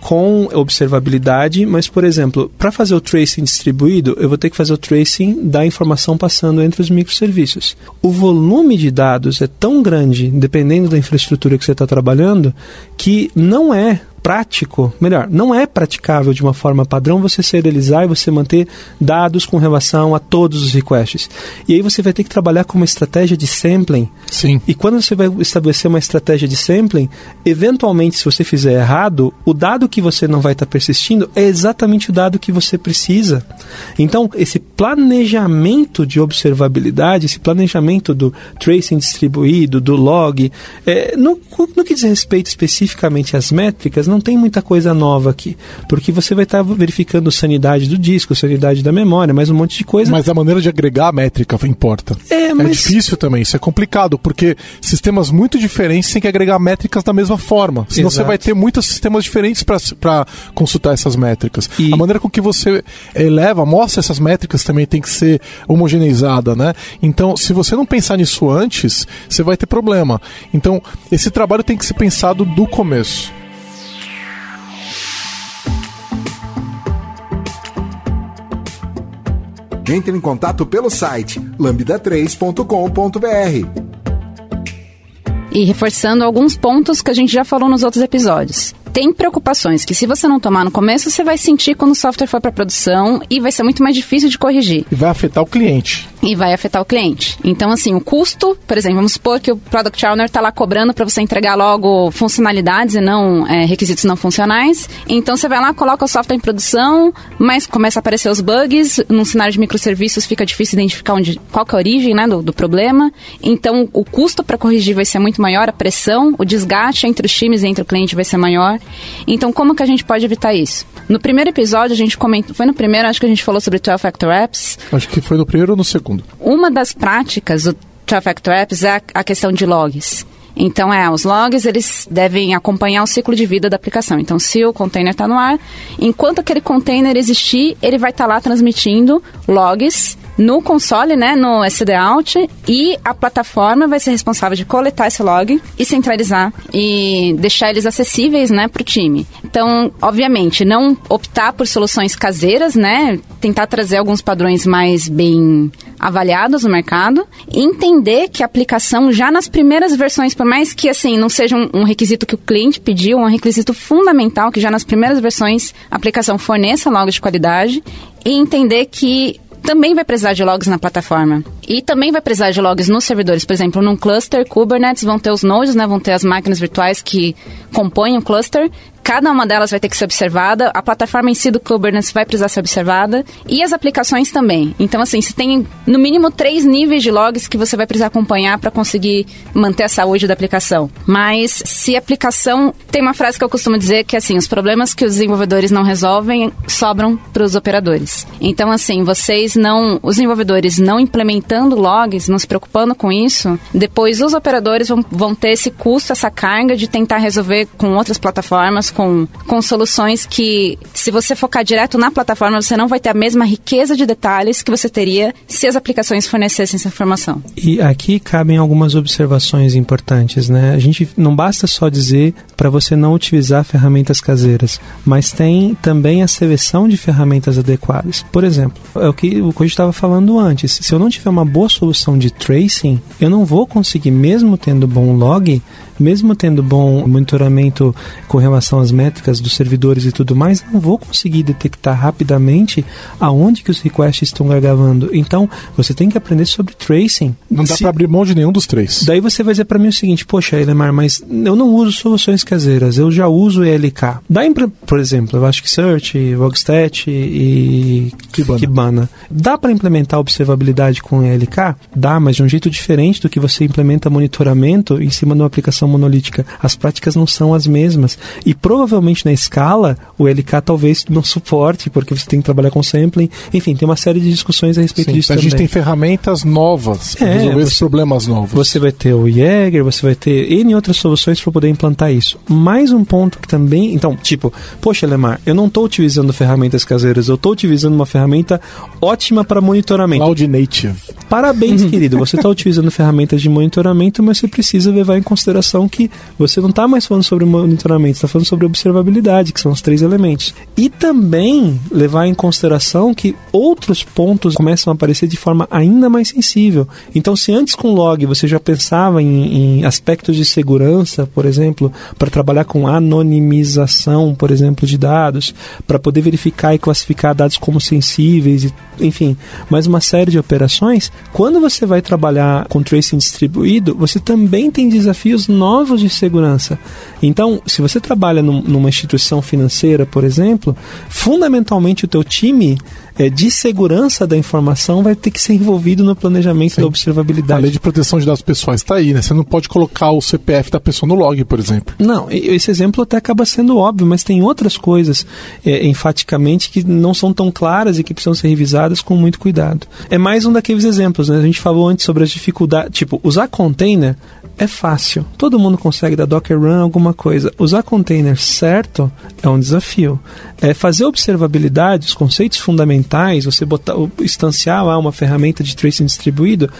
com observabilidade, mas, por exemplo, para fazer o tracing distribuído, eu vou ter que fazer o tracing da informação passando entre os microserviços. O volume de dados é tão grande, dependendo da infraestrutura que você está trabalhando, que não é prático, melhor, não é praticável de uma forma padrão você serializar e você manter dados com relação a todos os requests. E aí você vai ter que trabalhar com uma estratégia de sampling. Sim. E quando você vai estabelecer uma estratégia de sampling, eventualmente, se você fizer errado, o dado que você não vai estar persistindo é exatamente o dado que você precisa. Então, esse planejamento de observabilidade, esse planejamento do tracing distribuído, do log, é, no, no que diz respeito especificamente às métricas, não tem muita coisa nova aqui. Porque você vai estar verificando sanidade do disco, sanidade da memória, mais um monte de coisa. Mas a maneira de agregar a métrica importa. É, É mas- difícil também, isso é complicado, porque sistemas muito diferentes têm que agregar métricas da mesma forma. Senão Exato. você vai ter muitos sistemas diferentes para consultar essas métricas. E- A maneira com que você eleva, mostra essas métricas também tem que ser homogeneizada, né? Então, se você não pensar nisso antes, você vai ter problema. Então, esse trabalho tem que ser pensado do começo. Entre em contato pelo site lambda3.com.br. E reforçando alguns pontos que a gente já falou nos outros episódios. Tem preocupações que se você não tomar no começo, você vai sentir quando o software for para produção e vai ser muito mais difícil de corrigir. E vai afetar o cliente. e vai afetar o cliente. Então, assim, o custo, por exemplo, vamos supor que o Product Owner está lá cobrando para você entregar logo funcionalidades e não é, requisitos não funcionais. Então, você vai lá, coloca o software em produção, mas começa a aparecer os bugs. Num cenário de microserviços fica difícil identificar onde, qual é a origem né, do, do problema. Então, o custo para corrigir vai ser muito maior, a pressão, o desgaste entre os times e entre o cliente vai ser maior. Então, como que a gente pode evitar isso? No primeiro episódio, a gente comentou, foi no primeiro, acho que a gente falou sobre 12 Factor Apps, Acho que foi no primeiro ou no segundo. uma das práticas do 12 Factor Apps é a, a questão de logs. Então, é, os logs, eles devem acompanhar o ciclo de vida da aplicação. Então, se o container está no ar, enquanto aquele container existir, ele vai estar lá transmitindo logs no console, né, no SD Out, e a plataforma vai ser responsável de coletar esse log e centralizar e deixar eles acessíveis, né, para o time. Então, obviamente, não optar por soluções caseiras, né, tentar trazer alguns padrões mais bem avaliados no mercado, entender que a aplicação já nas primeiras versões, por mais que assim não seja um, um requisito que o cliente pediu, um requisito fundamental que já nas primeiras versões a aplicação forneça logs de qualidade e entender que também vai precisar de logs na plataforma. E também vai precisar de logs nos servidores. Por exemplo, num cluster Kubernetes vão ter os nodes, né? Vão ter as máquinas virtuais que compõem o cluster. Cada uma delas vai ter que ser observada. A plataforma em si do Kubernetes vai precisar ser observada. E as aplicações também. Então, assim, você tem no mínimo três níveis de logs que você vai precisar acompanhar para conseguir manter a saúde da aplicação. Mas se a aplicação. Tem uma frase que eu costumo dizer que, assim, os problemas que os desenvolvedores não resolvem sobram para os operadores. Então, assim, vocês não. Os desenvolvedores não implementando logs, não se preocupando com isso, depois os operadores vão, vão ter esse custo, essa carga de tentar resolver com outras plataformas, com, com soluções que, se você focar direto na plataforma, você não vai ter a mesma riqueza de detalhes que você teria se as aplicações fornecessem essa informação. E aqui cabem algumas observações importantes, né? A gente não basta só dizer para você não utilizar ferramentas caseiras, mas tem também a seleção de ferramentas adequadas. Por exemplo, é o que o que gente estava falando antes. Se eu não tiver uma boa solução de tracing, eu não vou conseguir, mesmo tendo bom log, mesmo tendo bom monitoramento com relação às métricas dos servidores e tudo mais, não vou conseguir detectar rapidamente aonde que os requests estão gargalando. Então, você tem que aprender sobre tracing. Não dá Se- pra abrir mão de nenhum dos três. Daí você vai dizer para mim o seguinte, poxa, Elemar, mas eu não uso soluções caseiras, eu já uso ELK. Dá, impre- por exemplo, Elasticsearch, Logstat e Kibana. Kibana. Dá para implementar observabilidade com ELK? Dá, mas de um jeito diferente do que você implementa monitoramento em cima de uma aplicação monolítica. As práticas não são as mesmas. E provavelmente na escala, o ELK talvez não suporte, porque você tem que trabalhar com sampling. Enfim, tem uma série de discussões a respeito Sim, disso a gente também. tem ferramentas novas para É, resolver esses você- problemas novos. Você vai ter o Jäger, você vai ter N outras soluções para poder implantar isso. Mais um ponto que também. Então, tipo, poxa, Lemar, eu não estou utilizando ferramentas caseiras, eu estou utilizando uma ferramenta ótima para monitoramento. Cloud Native. Parabéns, querido. Você está utilizando ferramentas de monitoramento, mas você precisa levar em consideração que você não está mais falando sobre monitoramento, está falando sobre observabilidade, que são os três elementos. E também levar em consideração que outros pontos começam a aparecer de forma ainda mais sensível. Então, se antes com log você já pensava em, em aspectos de segurança, por exemplo, para trabalhar com anonimização, por exemplo, de dados, para poder verificar e classificar dados como sensíveis, e, enfim, mais uma série de operações, quando você vai trabalhar com tracing distribuído, você também tem desafios novos de segurança. Então, se você trabalha num- numa instituição financeira, por exemplo, fundamentalmente o teu time de segurança da informação vai ter que ser envolvido no planejamento da A observabilidade. lei de proteção de dados pessoais está aí, né? Você não pode colocar o CPF da pessoa no log, por exemplo. Não, esse exemplo até acaba sendo óbvio, mas tem outras coisas, é, enfaticamente, que não são tão claras e que precisam ser revisadas com muito cuidado. É mais um daqueles exemplos, né? A gente falou antes sobre as dificuldades. Tipo, usar container é fácil. Todo mundo consegue dar Docker Run alguma coisa. Usar container certo é um desafio. É fazer observabilidade, os conceitos fundamentais, você botar, instanciar lá uma ferramenta de tracing distribuído,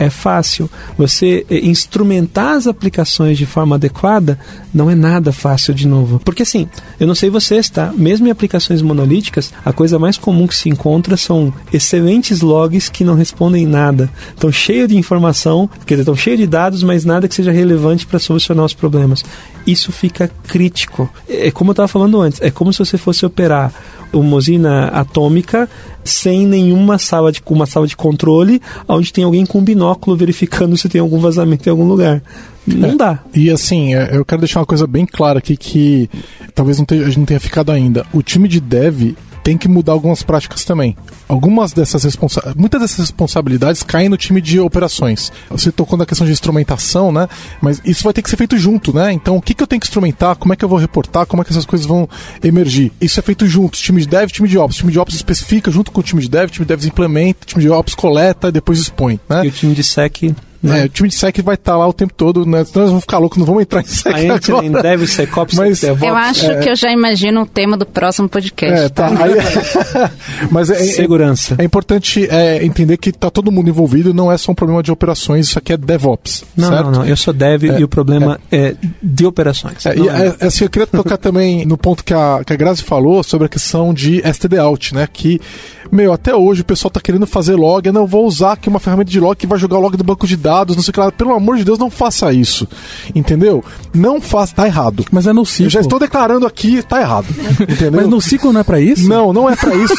é fácil. Você eh, instrumentar as aplicações de forma adequada não é nada fácil de novo. Porque assim, eu não sei vocês, tá? Mesmo em aplicações monolíticas, a coisa mais comum que se encontra são excelentes logs que não respondem nada. Estão cheio de informação, quer dizer, estão cheio de dados, mas nada que seja relevante para solucionar os problemas. Isso fica crítico. É como eu estava falando antes, é como se você fosse operar uma usina atômica sem nenhuma sala de uma sala de controle, onde tem alguém com um binóculo verificando se tem algum vazamento em algum lugar. Não dá. E assim, é, eu quero deixar uma coisa bem clara aqui que talvez não tenha, a gente não tenha ficado ainda. O time de dev tem que mudar algumas práticas também. Algumas dessas responsa muitas dessas responsabilidades caem no time de operações. Você tocou na questão de instrumentação, né? Mas isso vai ter que ser feito junto, né? Então, o que, que eu tenho que instrumentar? Como é que eu vou reportar? Como é que essas coisas vão emergir? Isso é feito juntos. Time de dev, time de ops. Time de ops especifica junto com o time de dev, time de dev implementa, time de ops coleta e depois expõe, né? E o time de SEC. É, o time de sec vai estar lá o tempo todo, né? Senão nós vamos ficar loucos, não vamos entrar em sec A gente em agora. Dev, SecOps, Mas- DevOps. Eu acho que eu já imagino o tema do próximo podcast. É, tá. Aí- Mas é, é- Segurança. é importante é, entender que tá todo mundo envolvido, não é só um problema de operações, isso aqui é DevOps. Não, certo? não, não. Eu sou Dev É, e o problema é, de operações. É, e, é- é, assim, eu queria tocar também no ponto que a, que a Grazi falou sobre a questão de STD out, né? Que, meu, até hoje o pessoal tá querendo fazer log, eu não vou usar aqui uma ferramenta de log que vai jogar o log do banco de dados, não sei o que lá. Pelo amor de Deus, não faça isso. Entendeu? Não faça, tá errado. Mas é no ciclo. Eu já estou declarando aqui, tá errado. Entendeu? Mas no ciclo não é pra isso? Não, não é pra isso.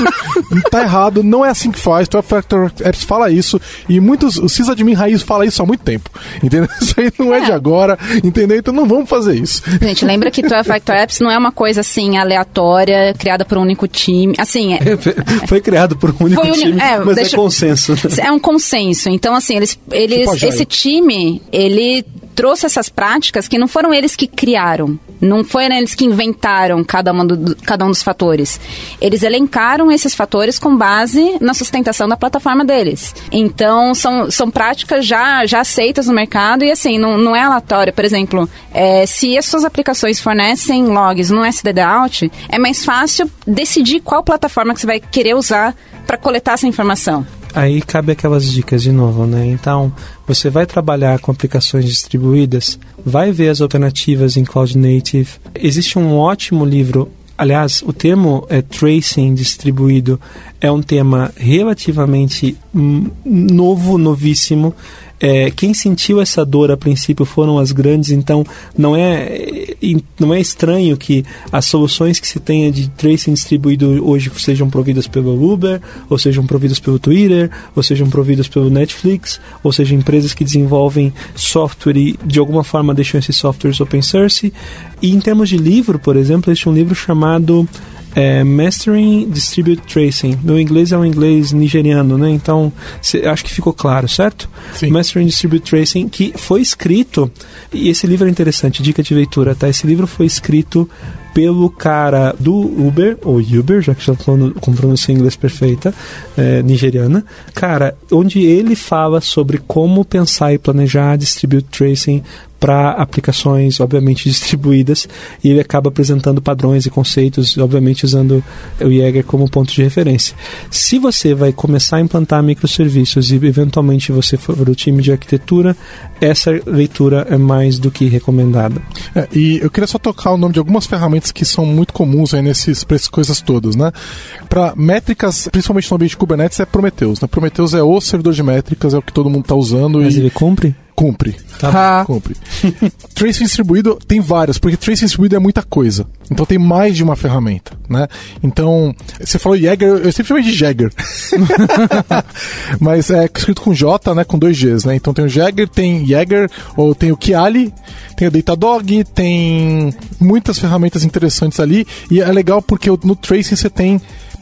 tá errado, não é assim que faz. Tu Factor Apps fala isso e muitos, o sysadmin raiz fala isso há muito tempo. Entendeu? Isso aí não é, É. de agora, entendeu? Então não vamos fazer isso. Gente, lembra que 12 Factor Apps não é uma coisa assim aleatória, criada por um único time. Assim, é, Foi criado por um único Foi uni- time, é, mas deixa- é consenso. é um consenso. Então, assim, eles, eles Tipo. Esse time, ele trouxe essas práticas que não foram eles que criaram. Não foram eles que inventaram cada, uma do- do- cada um dos fatores. Eles elencaram esses fatores com base na sustentação da plataforma deles. Então, são, são práticas já, já aceitas no mercado e, assim, não, não é aleatório. Por exemplo, é, se as suas aplicações fornecem logs no SDD Out, é mais fácil decidir qual plataforma que você vai querer usar para coletar essa informação. Aí cabe aquelas dicas de novo, né? Então, você vai trabalhar com aplicações distribuídas, vai ver as alternativas em Cloud Native. Existe um ótimo livro, aliás, o termo é tracing distribuído é um tema relativamente hum, novo, novíssimo. é, quem sentiu essa dor a princípio foram as grandes, então não é, não é estranho que as soluções que se tenha de tracing distribuído hoje sejam providas pelo Uber, ou sejam providas pelo Twitter, ou sejam providas pelo Netflix, ou seja, empresas que desenvolvem software e de alguma forma deixam esses softwares open source. E em termos de livro, por exemplo, existe um livro chamado é Mastering Distribute Tracing. No inglês é um inglês nigeriano, né? Então, cê, acho que ficou claro, certo? Sim. Mastering Distribute Tracing, que foi escrito, e esse livro é interessante, dica de leitura, tá? Esse livro foi escrito pelo cara do Uber, ou Uber, já que já falando com pronúncia em inglês perfeita, é, nigeriana, cara, onde ele fala sobre como pensar e planejar distribute tracing para aplicações, obviamente, distribuídas, e ele acaba apresentando padrões e conceitos, obviamente usando o Jaeger como ponto de referência. Se você vai começar a implantar microserviços e eventualmente você for do time de arquitetura, essa leitura é mais do que recomendada. É, e eu queria só tocar o nome de algumas ferramentas que são muito comuns aí nesses, pra essas coisas todas, né? Para métricas, principalmente no ambiente de Kubernetes, é Prometheus. Né? Prometheus é o servidor de métricas, é o que todo mundo está usando. Mas e... ele cumpre? Cumpre. Tá Cumpre. tracing distribuído tem vários, porque tracing distribuído é muita coisa. Então tem mais de uma ferramenta, né? Então, você falou Jäger, eu sempre chamei de Jäger. Mas é escrito com J, né? Com dois Gs, né? Então tem o Jäger, tem Jäger, ou tem o Kiali, tem o Datadog, tem muitas ferramentas interessantes ali. E é legal porque no tracing você tem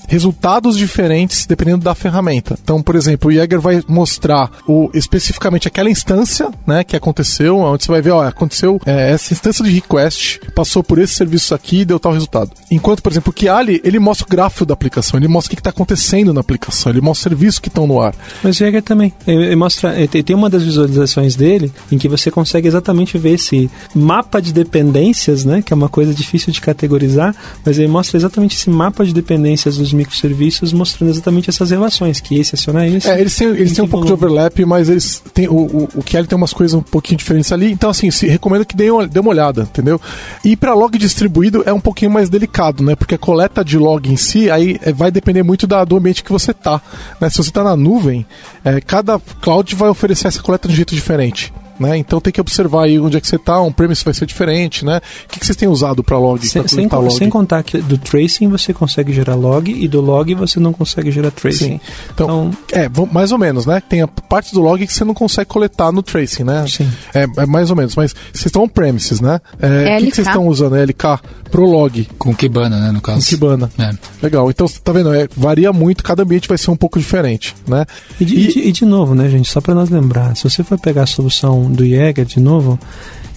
resultados diferentes dependendo da ferramenta. Então, por exemplo, o Jäger vai mostrar o, especificamente aquela instância né, que aconteceu, onde você vai ver, ó, aconteceu é, essa instância de request, passou por esse serviço aqui e deu tal resultado. Enquanto, por exemplo, o Kiali, ele mostra o gráfico da aplicação, ele mostra o que está acontecendo na aplicação, ele mostra os serviços que estão no ar. Mas o Jäger também, ele mostra, ele tem uma das visualizações dele em que você consegue exatamente ver esse mapa de dependências, né, que é uma coisa difícil de categorizar, mas ele mostra exatamente esse mapa de dependências dos microserviços mostrando exatamente essas relações, que esse aciona esse. É, eles têm, eles têm um pouco de overlap, mas eles têm, o, o, o Kelly tem umas coisas um pouquinho diferentes ali. Então, assim, se, recomendo que dê uma, dê uma olhada, entendeu? E para log distribuído é um pouquinho mais delicado, né? Porque a coleta de log em si, aí é, vai depender muito da, do ambiente que você tá. Né? Se você tá na nuvem, é, cada cloud vai oferecer essa coleta de um jeito diferente. Né? Então tem que observar aí onde é que você está, um premise vai ser diferente, né? O que, que vocês têm usado para log? Sem, pra sem, log? sem contar que do tracing você consegue gerar log e do log você não consegue gerar tracing. Sim. Então, então é, mais ou menos, né? Tem a parte do log que você não consegue coletar no tracing, né? Sim. É, é mais ou menos, mas vocês estão on-premises, né? É, o que, que vocês estão usando? É LK pro log? Com Kibana, né, no caso. Com Kibana. É. Legal. Então, tá vendo? É, varia muito, cada ambiente vai ser um pouco diferente, né? E de, e, de, e de novo, né, gente? Só para nós lembrar, se você for pegar a solução do Jäger de novo,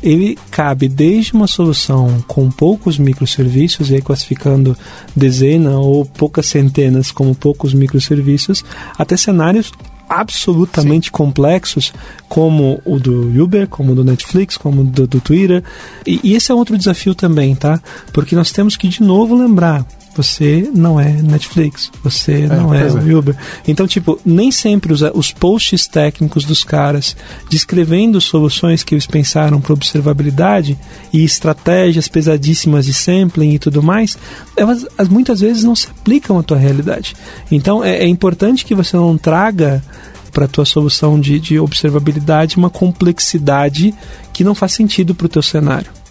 ele cabe desde uma solução com poucos microserviços, e aí classificando dezena ou poucas centenas como poucos microserviços, até cenários absolutamente Sim. complexos, como o do Uber, como o do Netflix, como o do, do Twitter. E, e esse é outro desafio também, tá? Porque nós temos que de novo lembrar você não é Netflix, você é, não é, é Uber. Então, tipo, nem sempre os, os posts técnicos dos caras descrevendo soluções que eles pensaram para observabilidade e estratégias pesadíssimas de sampling e tudo mais, elas muitas vezes não se aplicam à tua realidade. Então, é, é importante que você não traga para a tua solução de, de observabilidade uma complexidade que não faz sentido para o teu cenário.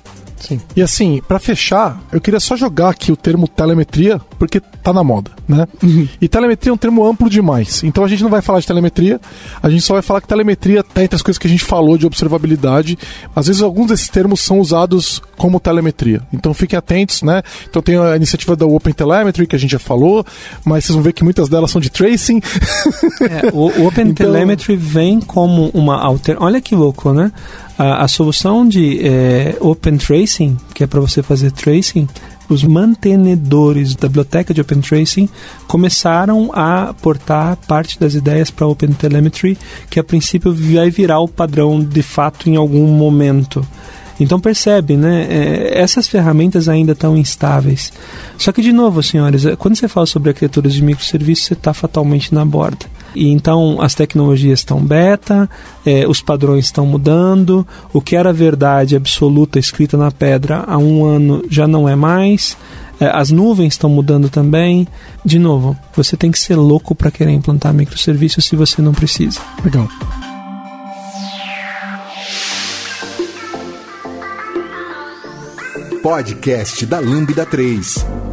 Sim. E assim, para fechar, eu queria só jogar aqui o termo telemetria, porque tá na moda, né? Uhum. E telemetria é um termo amplo demais. Então a gente não vai falar de telemetria, a gente só vai falar que telemetria tá entre as coisas que a gente falou de observabilidade. Às vezes alguns desses termos são usados como telemetria. Então fiquem atentos, né? Então tem a iniciativa da Open Telemetry, que a gente já falou, mas vocês vão ver que muitas delas são de tracing. É, o, Open então... Telemetry vem como uma alter... Olha que louco, né? A, a solução de é, Open Tracing, que é para você fazer tracing, os mantenedores da biblioteca de Open Tracing começaram a portar parte das ideias para Open Telemetry, que a princípio vai virar o padrão de fato em algum momento. Então percebe, né? É, essas ferramentas ainda estão instáveis. Só que, de novo, senhores, é, quando você fala sobre arquiteturas de microserviços, você está fatalmente na borda. E então as tecnologias estão beta, é, os padrões estão mudando, o que era verdade absoluta escrita na pedra há um ano já não é mais. É, as nuvens estão mudando também. De novo, você tem que ser louco para querer implantar microserviços se você não precisa. Legal. Podcast da Lambda 3.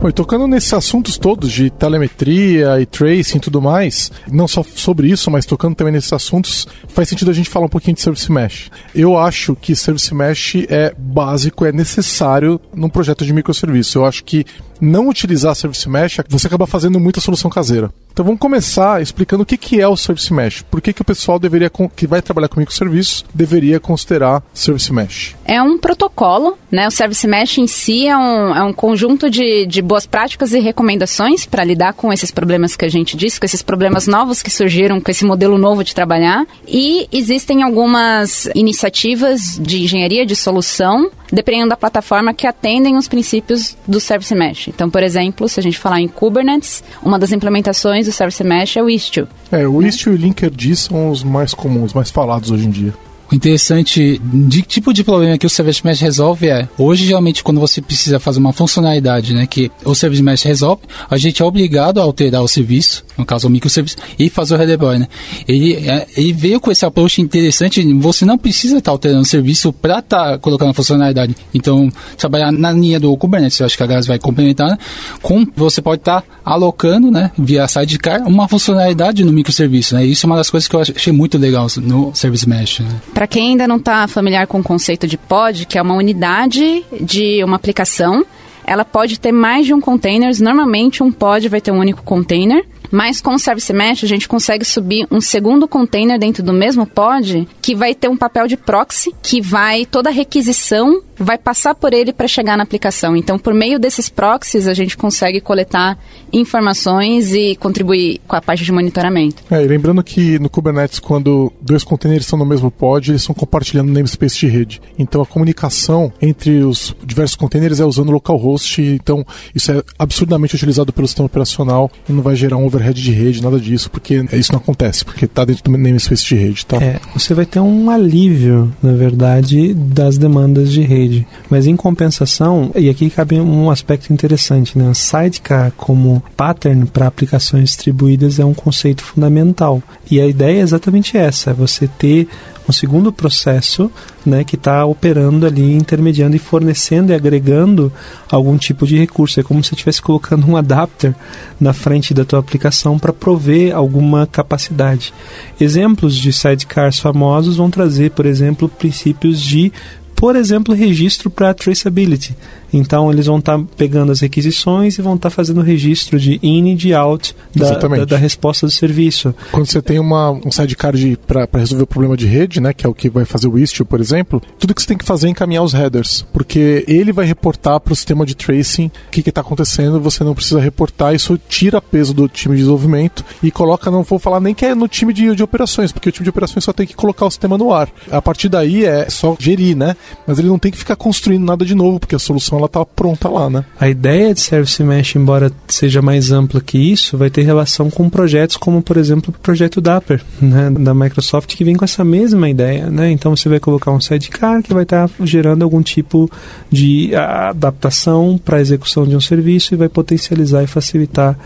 Bom, e tocando nesses assuntos todos de telemetria e tracing e tudo mais, não só sobre isso, mas tocando também nesses assuntos, faz sentido a gente falar um pouquinho de Service Mesh. Eu acho que Service Mesh é básico, é necessário num projeto de microserviço. Eu acho que não utilizar Service Mesh, você acaba fazendo muita solução caseira. Então vamos começar explicando o que, que é o Service Mesh. Por que, que o pessoal deveria, que vai trabalhar com microserviço, deveria considerar Service Mesh? É um protocolo, né? O Service Mesh em si é um, é um conjunto de, de boas práticas e recomendações para lidar com esses problemas que a gente disse, com esses problemas novos que surgiram com esse modelo novo de trabalhar. E existem algumas iniciativas de engenharia de solução, dependendo da plataforma, que atendem os princípios do Service Mesh. Então, por exemplo, se a gente falar em Kubernetes, uma das implementações do Service Mesh é o Istio. É, o Istio e o Linkerd são os mais comuns, mais falados hoje em dia. O interessante de tipo de problema que o Service Mesh resolve é, hoje geralmente quando você precisa fazer uma funcionalidade, né, que o Service Mesh resolve, a gente é obrigado a alterar o serviço, no caso o microserviço, e fazer o redeploy, né? Ele, é, ele veio com esse approach interessante, você não precisa estar tá alterando o serviço para estar tá colocando a funcionalidade. Então, trabalhar na linha do Kubernetes, eu acho que a Gás vai complementar, né? com você pode estar tá alocando, né, via sidecar, uma funcionalidade no microserviço, né? Isso é uma das coisas que eu achei muito legal no Service Mesh, né? Para quem ainda não está familiar com o conceito de pod, que é uma unidade de uma aplicação, ela pode ter mais de um container. Normalmente um pod vai ter um único container. Mas com o Service Mesh a gente consegue subir um segundo container dentro do mesmo pod que vai ter um papel de proxy que vai toda a requisição vai passar por ele para chegar na aplicação. Então, por meio desses proxies, a gente consegue coletar informações e contribuir com a parte de monitoramento. É, e lembrando que no Kubernetes, quando dois containers estão no mesmo pod, eles estão compartilhando namespace de rede. Então, a comunicação entre os diversos containers é usando localhost. Então, isso é absurdamente utilizado pelo sistema operacional e não vai gerar um overhead de rede, nada disso, porque isso não acontece, porque está dentro do namespace de rede. Tá? É, você vai ter um alívio, na verdade, das demandas de rede Mas em compensação, e aqui cabe um aspecto interessante, né? Sidecar como pattern para aplicações distribuídas é um conceito fundamental. E a ideia é exatamente essa, é você ter um segundo processo né, que está operando ali, intermediando e fornecendo e agregando algum tipo de recurso. É como se estivesse colocando um adapter na frente da tua aplicação para prover alguma capacidade. Exemplos de sidecars famosos vão trazer, por exemplo, princípios de por exemplo, registro para traceability. Então eles vão estar tá pegando as requisições e vão estar tá fazendo registro de in e de out da, da, da, resposta do serviço. Quando você tem uma, um sidecar para resolver o problema de rede, né, que é o que vai fazer o Istio, por exemplo, tudo que você tem que fazer é encaminhar os headers, porque ele vai reportar para o sistema de tracing o que está acontecendo, você não precisa reportar, isso tira peso do time de desenvolvimento e coloca, não vou falar nem que é no time de, de operações, porque o time de operações só tem que colocar o sistema no ar. A partir daí é só gerir, né? Mas ele não tem que ficar construindo nada de novo, porque a solução ela tá pronta lá, né? A ideia de Service Mesh, embora seja mais ampla que isso, vai ter relação com projetos como, por exemplo, o projeto Dapper, né, da Microsoft, que vem com essa mesma ideia, né? Então você vai colocar um sidecar que vai estar tá gerando algum tipo de adaptação para a execução de um serviço e vai potencializar e facilitar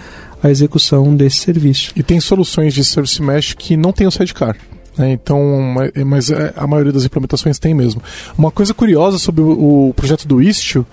a execução desse serviço. E tem soluções de Service Mesh que não tem o sidecar. Né? Então, mas é, a maioria das implementações tem mesmo. Uma coisa curiosa sobre o projeto do Istio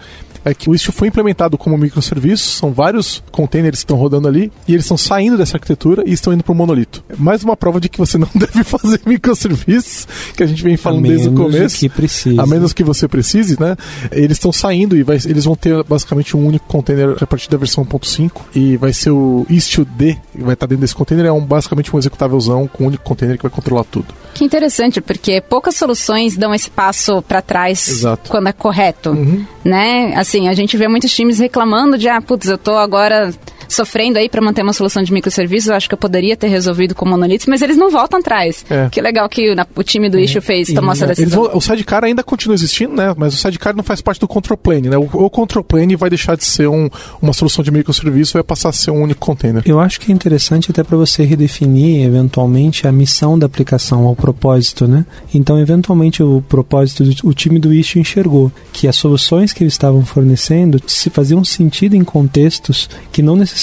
é que o Istio foi implementado como microserviço, são vários containers que estão rodando ali, e eles estão saindo dessa arquitetura e estão indo para o monolito. Mais uma prova de que você não deve fazer microserviços, que a gente vem falando desde o começo. Que precise. A menos que você precise, né? Eles estão saindo e vai, eles vão ter basicamente um único container a partir da versão 1.5 e vai ser o Istio D, que vai estar dentro desse container, é um, basicamente um executávelzão com um único container que vai controlar tudo. Que interessante, porque poucas soluções dão esse passo para trás Exato. quando é correto, uhum. né? Assim, assim, a gente vê muitos times reclamando de, ah, putz, eu tô agora sofrendo aí para manter uma solução de microserviços. Eu acho que eu poderia ter resolvido com monolitos, mas eles não voltam atrás. É. Que legal que na, o time do é. Issue fez, tomou essa decisão. Vão, o sidecar ainda continua existindo, né? Mas o sidecar não faz parte do control plane, né? O, o control plane vai deixar de ser um, uma solução de microserviço e vai passar a ser um único container. Eu acho que é interessante até para você redefinir eventualmente a missão da aplicação, o propósito, né? Então, eventualmente o propósito, do, o time do Issue enxergou que as soluções que eles estavam fornecendo se faziam sentido em contextos que não necessariamente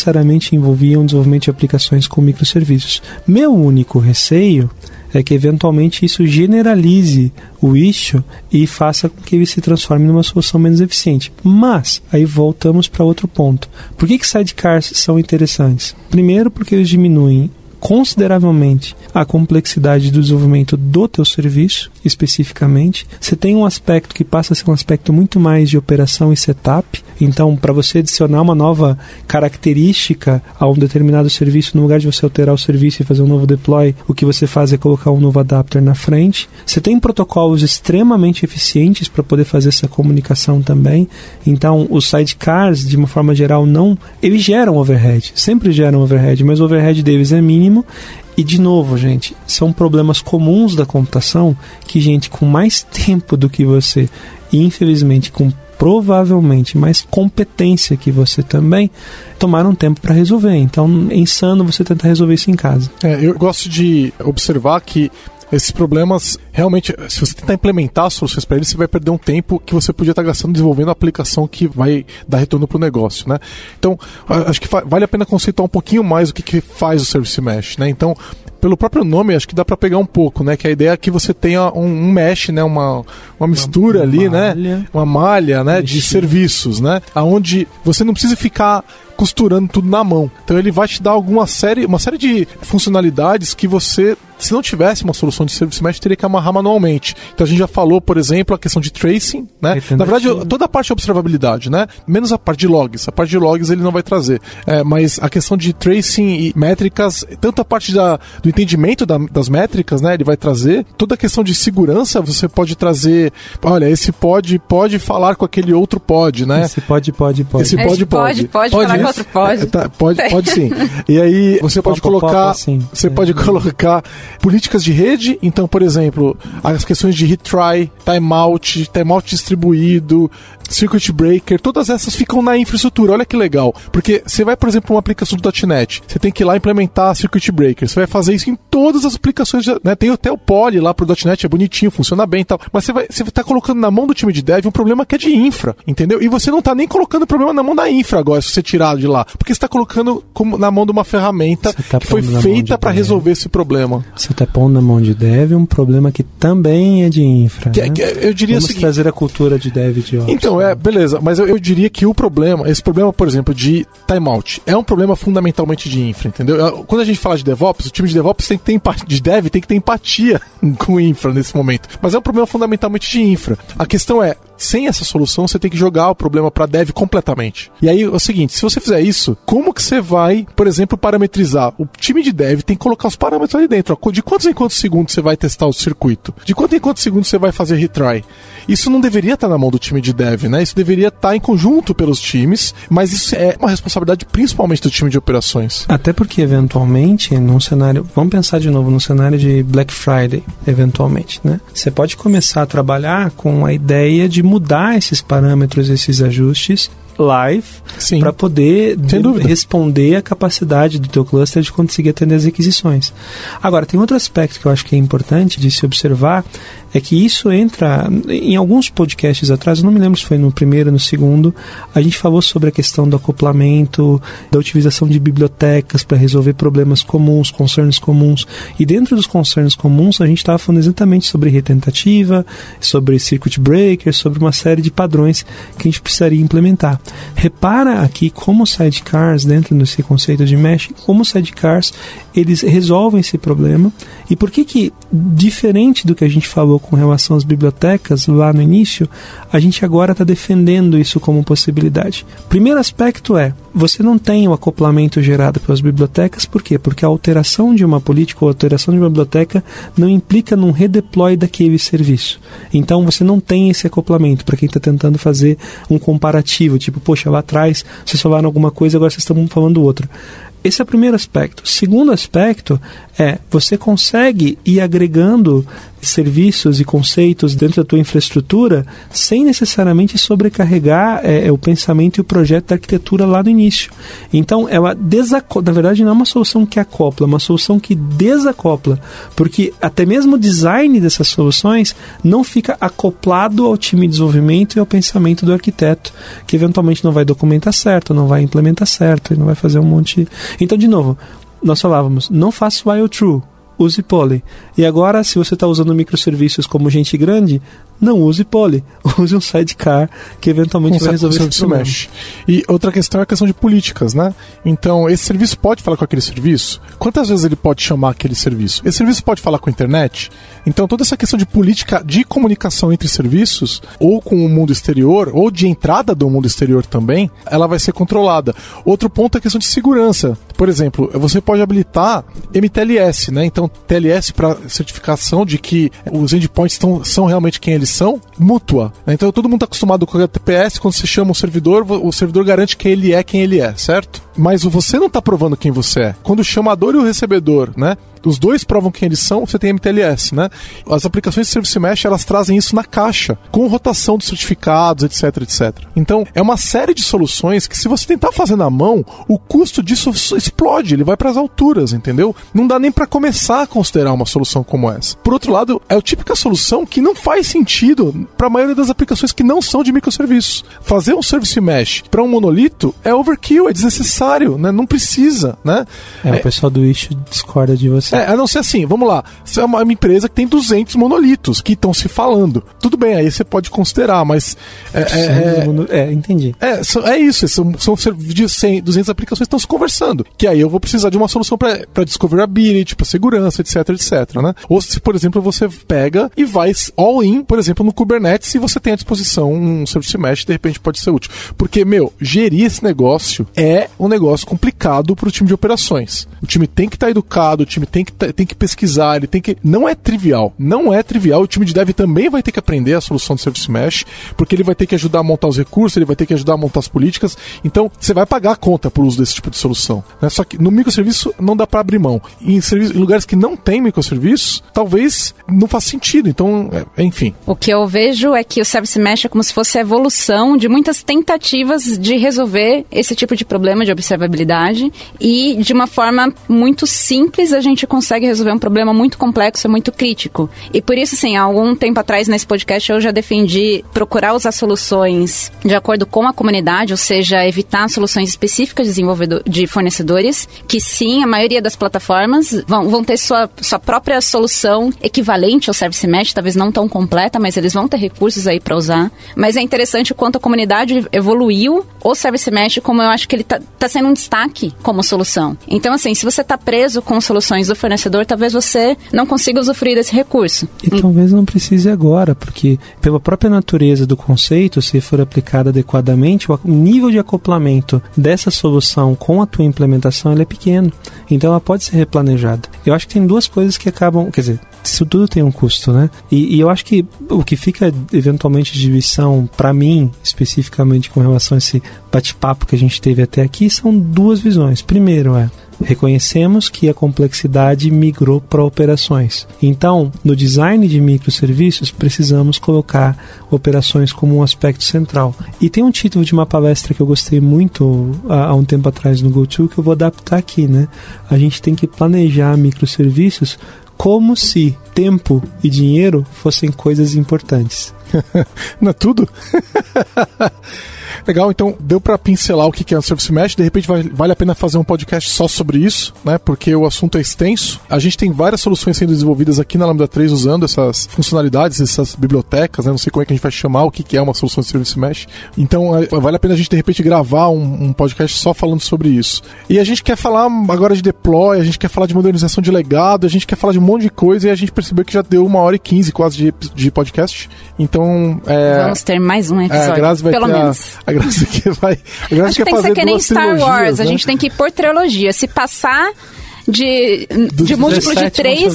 envolviam o desenvolvimento de aplicações com microserviços. Meu único receio é que eventualmente isso generalize o issue e faça com que ele se transforme numa solução menos eficiente. Mas, aí voltamos para outro ponto. Por que, que sidecars são interessantes? Primeiro, porque eles diminuem consideravelmente a complexidade do desenvolvimento do teu serviço, especificamente. Você tem um aspecto que passa a ser um aspecto muito mais de operação e setup. Então, para você adicionar uma nova característica a um determinado serviço, no lugar de você alterar o serviço e fazer um novo deploy, o que você faz é colocar um novo adapter na frente. Você tem protocolos extremamente eficientes para poder fazer essa comunicação também. Então, os sidecars, de uma forma geral, não. Eles geram overhead, sempre geram overhead, mas o overhead deles é mínimo mínimo. E de novo, gente, são problemas comuns da computação que gente com mais tempo do que você, e infelizmente com provavelmente mais competência que você também, tomaram tempo para resolver. Então é insano você tentar resolver isso em casa. É, eu gosto de observar que esses problemas, realmente, se você tentar implementar soluções para eles, você vai perder um tempo que você podia estar gastando desenvolvendo a aplicação que vai dar retorno para o negócio, né? Então, acho que vale a pena conceituar um pouquinho mais o que, que faz o Service Mesh, né? Então, pelo próprio nome, acho que dá para pegar um pouco, né? Que a ideia é que você tenha um, um mesh, né? Uma, uma mistura uma ali, né? malha. né? Uma malha, né? De serviços, né? Aonde você não precisa ficar costurando tudo na mão. Então ele vai te dar alguma série, uma série de funcionalidades que você se não tivesse uma solução de service mesh, teria que amarrar manualmente. Então a gente já falou, por exemplo, a questão de tracing, né? Na verdade, toda a parte de observabilidade, né? Menos a parte de logs. A parte de logs ele não vai trazer. É, mas a questão de tracing e métricas, tanto a parte da, do entendimento da, das métricas, né? Ele vai trazer. Toda a questão de segurança, você pode trazer. Olha, esse pode pode falar com aquele outro pode, né? Esse pode, pode, pode. Esse pode, pode. Pode, pode, pode falar com outro pode. É, tá, pode, pode sim. E aí você pode colocar. Você pode colocar políticas de rede, então, por exemplo, as questões de retry, timeout, timeout distribuído, circuit breaker, todas essas ficam na infraestrutura. Olha que legal. Porque você vai, por exemplo, uma aplicação do .NET, você tem que ir lá implementar circuit breaker. Você vai fazer isso em todas as aplicações, né? Tem até o poly lá pro .NET, é bonitinho, funciona bem e tal. Mas você vai, você tá colocando na mão do time de dev um problema que é de infra, entendeu? E você não tá nem colocando o problema na mão da infra agora, se você tirar de lá. Porque você tá colocando como, na mão de uma ferramenta tá que foi feita para resolver esse problema. Você tá pondo na mão de dev um problema que também é de infra. Que, né? que, eu diria Vamos seguinte, trazer a cultura de dev de Ops. Então, é, beleza, mas eu, eu, diria que o problema, esse problema, por exemplo, de timeout, é um problema fundamentalmente de infra, entendeu? Quando a gente fala de DevOps, o time de DevOps tem que ter empatia, de dev tem que ter empatia com infra nesse momento. Mas é um problema fundamentalmente de infra. A questão é, sem essa solução, você tem que jogar o problema para dev completamente. E aí é o seguinte, se você fizer isso, como que você vai, por exemplo, parametrizar? O time de dev tem que colocar os parâmetros ali dentro. Ó, de quantos em quantos segundos você vai testar o circuito? De quanto em quantos segundos você vai fazer retry? Isso não deveria estar na mão do time de dev, né? Isso deveria estar em conjunto pelos times, mas isso é uma responsabilidade principalmente do time de operações. Até porque, eventualmente, num cenário. Vamos pensar de novo, num cenário de Black Friday, eventualmente, né? Você pode começar a trabalhar com a ideia de mudar esses parâmetros, esses ajustes live para poder responder a capacidade do teu cluster de conseguir atender as requisições. Agora, tem outro aspecto que eu acho que é importante de se observar, é que isso entra em alguns podcasts atrás, não me lembro se foi no primeiro no segundo, a gente falou sobre a questão do acoplamento, da utilização de bibliotecas para resolver problemas comuns, concerns comuns. E dentro dos concerns comuns, a gente estava falando exatamente sobre retentativa, sobre circuit breaker, sobre uma série de padrões que a gente precisaria implementar. Repara aqui como sidecars, dentro desse conceito de mesh, como sidecars eles resolvem esse problema e por que que, diferente do que a gente falou com relação às bibliotecas lá no início, a gente agora está defendendo isso como possibilidade? Primeiro aspecto é, você não tem o acoplamento gerado pelas bibliotecas, por quê? Porque a alteração de uma política ou alteração de uma biblioteca não implica num redeploy daquele serviço. Então você não tem esse acoplamento para quem está tentando fazer um comparativo, tipo, poxa, lá atrás vocês falaram alguma coisa, agora vocês estão falando outra. Esse é o primeiro aspecto. Segundo aspecto é você consegue ir agregando serviços e conceitos dentro da tua infraestrutura sem necessariamente sobrecarregar é, é, o pensamento e o projeto da arquitetura lá no início. Então, ela desacopla, na verdade não é uma solução que acopla, é uma solução que desacopla, porque até mesmo o design dessas soluções não fica acoplado ao time de desenvolvimento e ao pensamento do arquiteto, que eventualmente não vai documentar certo, não vai implementar certo, e não vai fazer um monte. Então, de novo, nós falávamos, não faça while true, use Poly. E agora, se você está usando microserviços como gente grande, não use Poly, use um sidecar que eventualmente vai resolver esse problema. mesh. E outra questão é a questão de políticas, né? Então, esse serviço pode falar com aquele serviço? Quantas vezes ele pode chamar aquele serviço? Esse serviço pode falar com a internet? Então, toda essa questão de política de comunicação entre serviços, ou com o mundo exterior, ou de entrada do mundo exterior também, ela vai ser controlada. Outro ponto é a questão de segurança. Por exemplo, você pode habilitar MTLS, né? Então, TLS para certificação de que os endpoints estão, são realmente quem eles são, mútua. Então, todo mundo está acostumado com o TPS, quando você chama um servidor, o servidor garante que ele é quem ele é, certo? Mas você não está provando quem você é. Quando o chamador e o recebedor, né? Os dois provam quem eles são, você tem MTLS, né? As aplicações de Service Mesh, elas trazem isso na caixa, com rotação dos certificados, etc, etc. Então, é uma série de soluções que se você tentar fazer na mão, o custo disso explode, ele vai para as alturas, entendeu? Não dá nem para começar a considerar uma solução como essa. Por outro lado, é a típica solução que não faz sentido para a maioria das aplicações que não são de microserviços. Fazer um Service Mesh para um monolito é overkill, é desnecessário, né? Não precisa, né? É, o pessoal do Issue discorda de você. É, a não ser assim, vamos lá. Você é uma uma empresa que tem 200 monolitos que estão se falando. Tudo bem, aí você pode considerar, mas. É, é, É, entendi. é, é isso, são, são de 100, 200 aplicações que estão se conversando. Que aí eu vou precisar de uma solução para discoverability, para segurança, etc, etc, né? Ou se, por exemplo, você pega e vai all in, por exemplo, no Kubernetes e você tem à disposição um service mesh, de repente pode ser útil. Porque, meu, gerir esse negócio é um negócio complicado para o time de operações. O time tem que estar educado, o time tem que, tá- tem que pesquisar, ele tem que. Não é trivial. Não é trivial. O time de dev também vai ter que aprender a solução do Service Mesh, porque ele vai ter que ajudar a montar os recursos, ele vai ter que ajudar a montar as políticas. Então, você vai pagar a conta por uso desse tipo de solução. né? Só que no microserviço não dá para abrir mão. Em, serviço- em lugares que não tem microserviço, talvez não faça sentido. Então, é- enfim. O que eu vejo é que o Service Mesh é como se fosse a evolução de muitas tentativas de resolver esse tipo de problema de observabilidade e de uma forma muito simples a gente consegue resolver um problema muito complexo e muito crítico. E por isso, assim, há algum tempo atrás nesse podcast eu já defendi procurar usar soluções de acordo com a comunidade, ou seja, evitar soluções específicas de, desenvolvedor, de fornecedores, que sim, a maioria das plataformas vão, vão ter sua, sua própria solução equivalente ao Service Mesh, talvez não tão completa, mas eles vão ter recursos aí para usar. Mas é interessante o quanto a comunidade evoluiu o Service Mesh, como eu acho que ele tá, tá sendo um destaque como solução. Então, assim, se você tá preso com soluções do fornecedor, talvez você não consiga usufruir desse recurso. E talvez não precise agora, porque pela própria natureza do conceito, se for aplicado adequadamente, o nível de acoplamento dessa solução com a tua implementação é pequeno. Então ela pode ser replanejada. Eu acho que tem duas coisas que acabam, quer dizer, isso tudo tem um custo, né? E, e eu acho que o que fica eventualmente de lição para mim, especificamente com relação a esse bate-papo que a gente teve até aqui, são duas visões. Primeiro é Reconhecemos que a complexidade migrou para operações. Então, no design de microserviços, precisamos colocar operações como um aspecto central. E tem um título de uma palestra que eu gostei muito há, um tempo atrás no GoTo que eu vou adaptar aqui, né? A gente tem que planejar microserviços como se tempo e dinheiro fossem coisas importantes. Não é tudo? Legal, então deu pra pincelar o que que é o Service Mesh. De repente vale a pena fazer um podcast só sobre isso, né? Porque o assunto é extenso. A gente tem várias soluções sendo desenvolvidas aqui na Lambda 3 usando essas funcionalidades, essas bibliotecas, né? Não sei como é que a gente vai chamar o que é uma solução de Service Mesh. Então é, vale a pena a gente de repente gravar um, um podcast só falando sobre isso. E a gente quer falar agora de deploy, a gente quer falar de modernização de legado, a gente quer falar de um monte de coisa e a gente percebeu que já deu uma hora e quinze quase de, de podcast. Então, é, Vamos ter mais um é, episódio, a Grazi vai pelo ter menos. A, a Grazi que vai. A Grazi Acho que tem que fazer ser que nem Star Wars. A né? gente tem que ir por trilogia. Se passar de, de múltiplo de 17 três.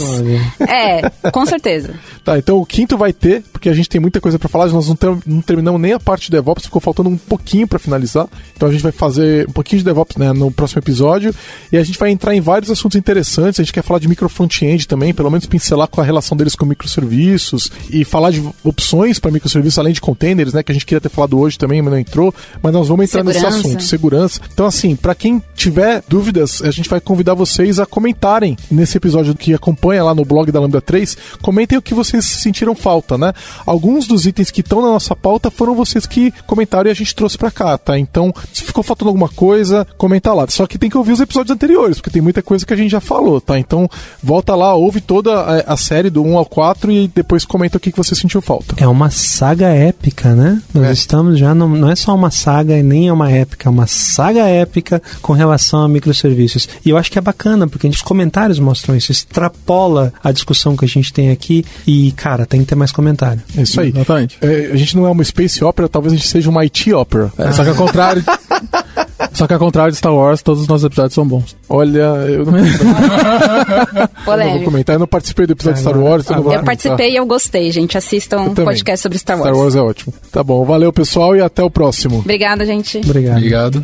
É, com certeza. Tá, então o quinto vai ter, porque a gente tem muita coisa pra falar, nós não, ter- não terminamos nem a parte de DevOps, ficou faltando um pouquinho pra finalizar. Então a gente vai fazer um pouquinho de DevOps né, no próximo episódio e a gente vai entrar em vários assuntos interessantes. A gente quer falar de micro front-end também, pelo menos pincelar com a relação deles com microserviços e falar de opções para microserviços além de containers, né, que a gente queria ter falado hoje também, mas não entrou. Mas nós vamos entrar nesse Segurança. assunto, segurança. Então assim, pra quem tiver dúvidas, a gente vai convidar vocês a comentarem nesse episódio que acompanha lá no blog da Lambda 3, comentem o que vocês sentiram falta, né? Alguns dos itens que estão na nossa pauta foram vocês que comentaram e a gente trouxe para cá, tá? Então, se ficou faltando alguma coisa, comenta lá. Só que tem que ouvir os episódios anteriores, porque tem muita coisa que a gente já falou, tá? Então, volta lá, ouve toda a, a série do 1 ao 4 e depois comenta o que, que você sentiu falta. É uma saga épica, né? Nós É. estamos já, não, não é só uma saga e nem é uma épica, é uma saga épica com relação a microserviços. E eu acho que é bacana, porque os comentários mostram isso, extrapola a discussão que a gente tem aqui e, cara, tem que ter mais comentário. É isso aí. Exatamente. É, a gente não é uma Space Opera, talvez a gente seja uma IT Opera. É, só que ao contrário. só que ao contrário de Star Wars, todos os nossos episódios são bons. Olha, eu não, eu não vou comentar. Eu não participei do episódio de Star Wars. não vou Eu comentar. participei e eu gostei, gente. Assistam um podcast sobre Star Wars. Star Wars é ótimo. Tá bom, valeu pessoal e até o próximo. Obrigada, gente. Obrigado. Obrigado.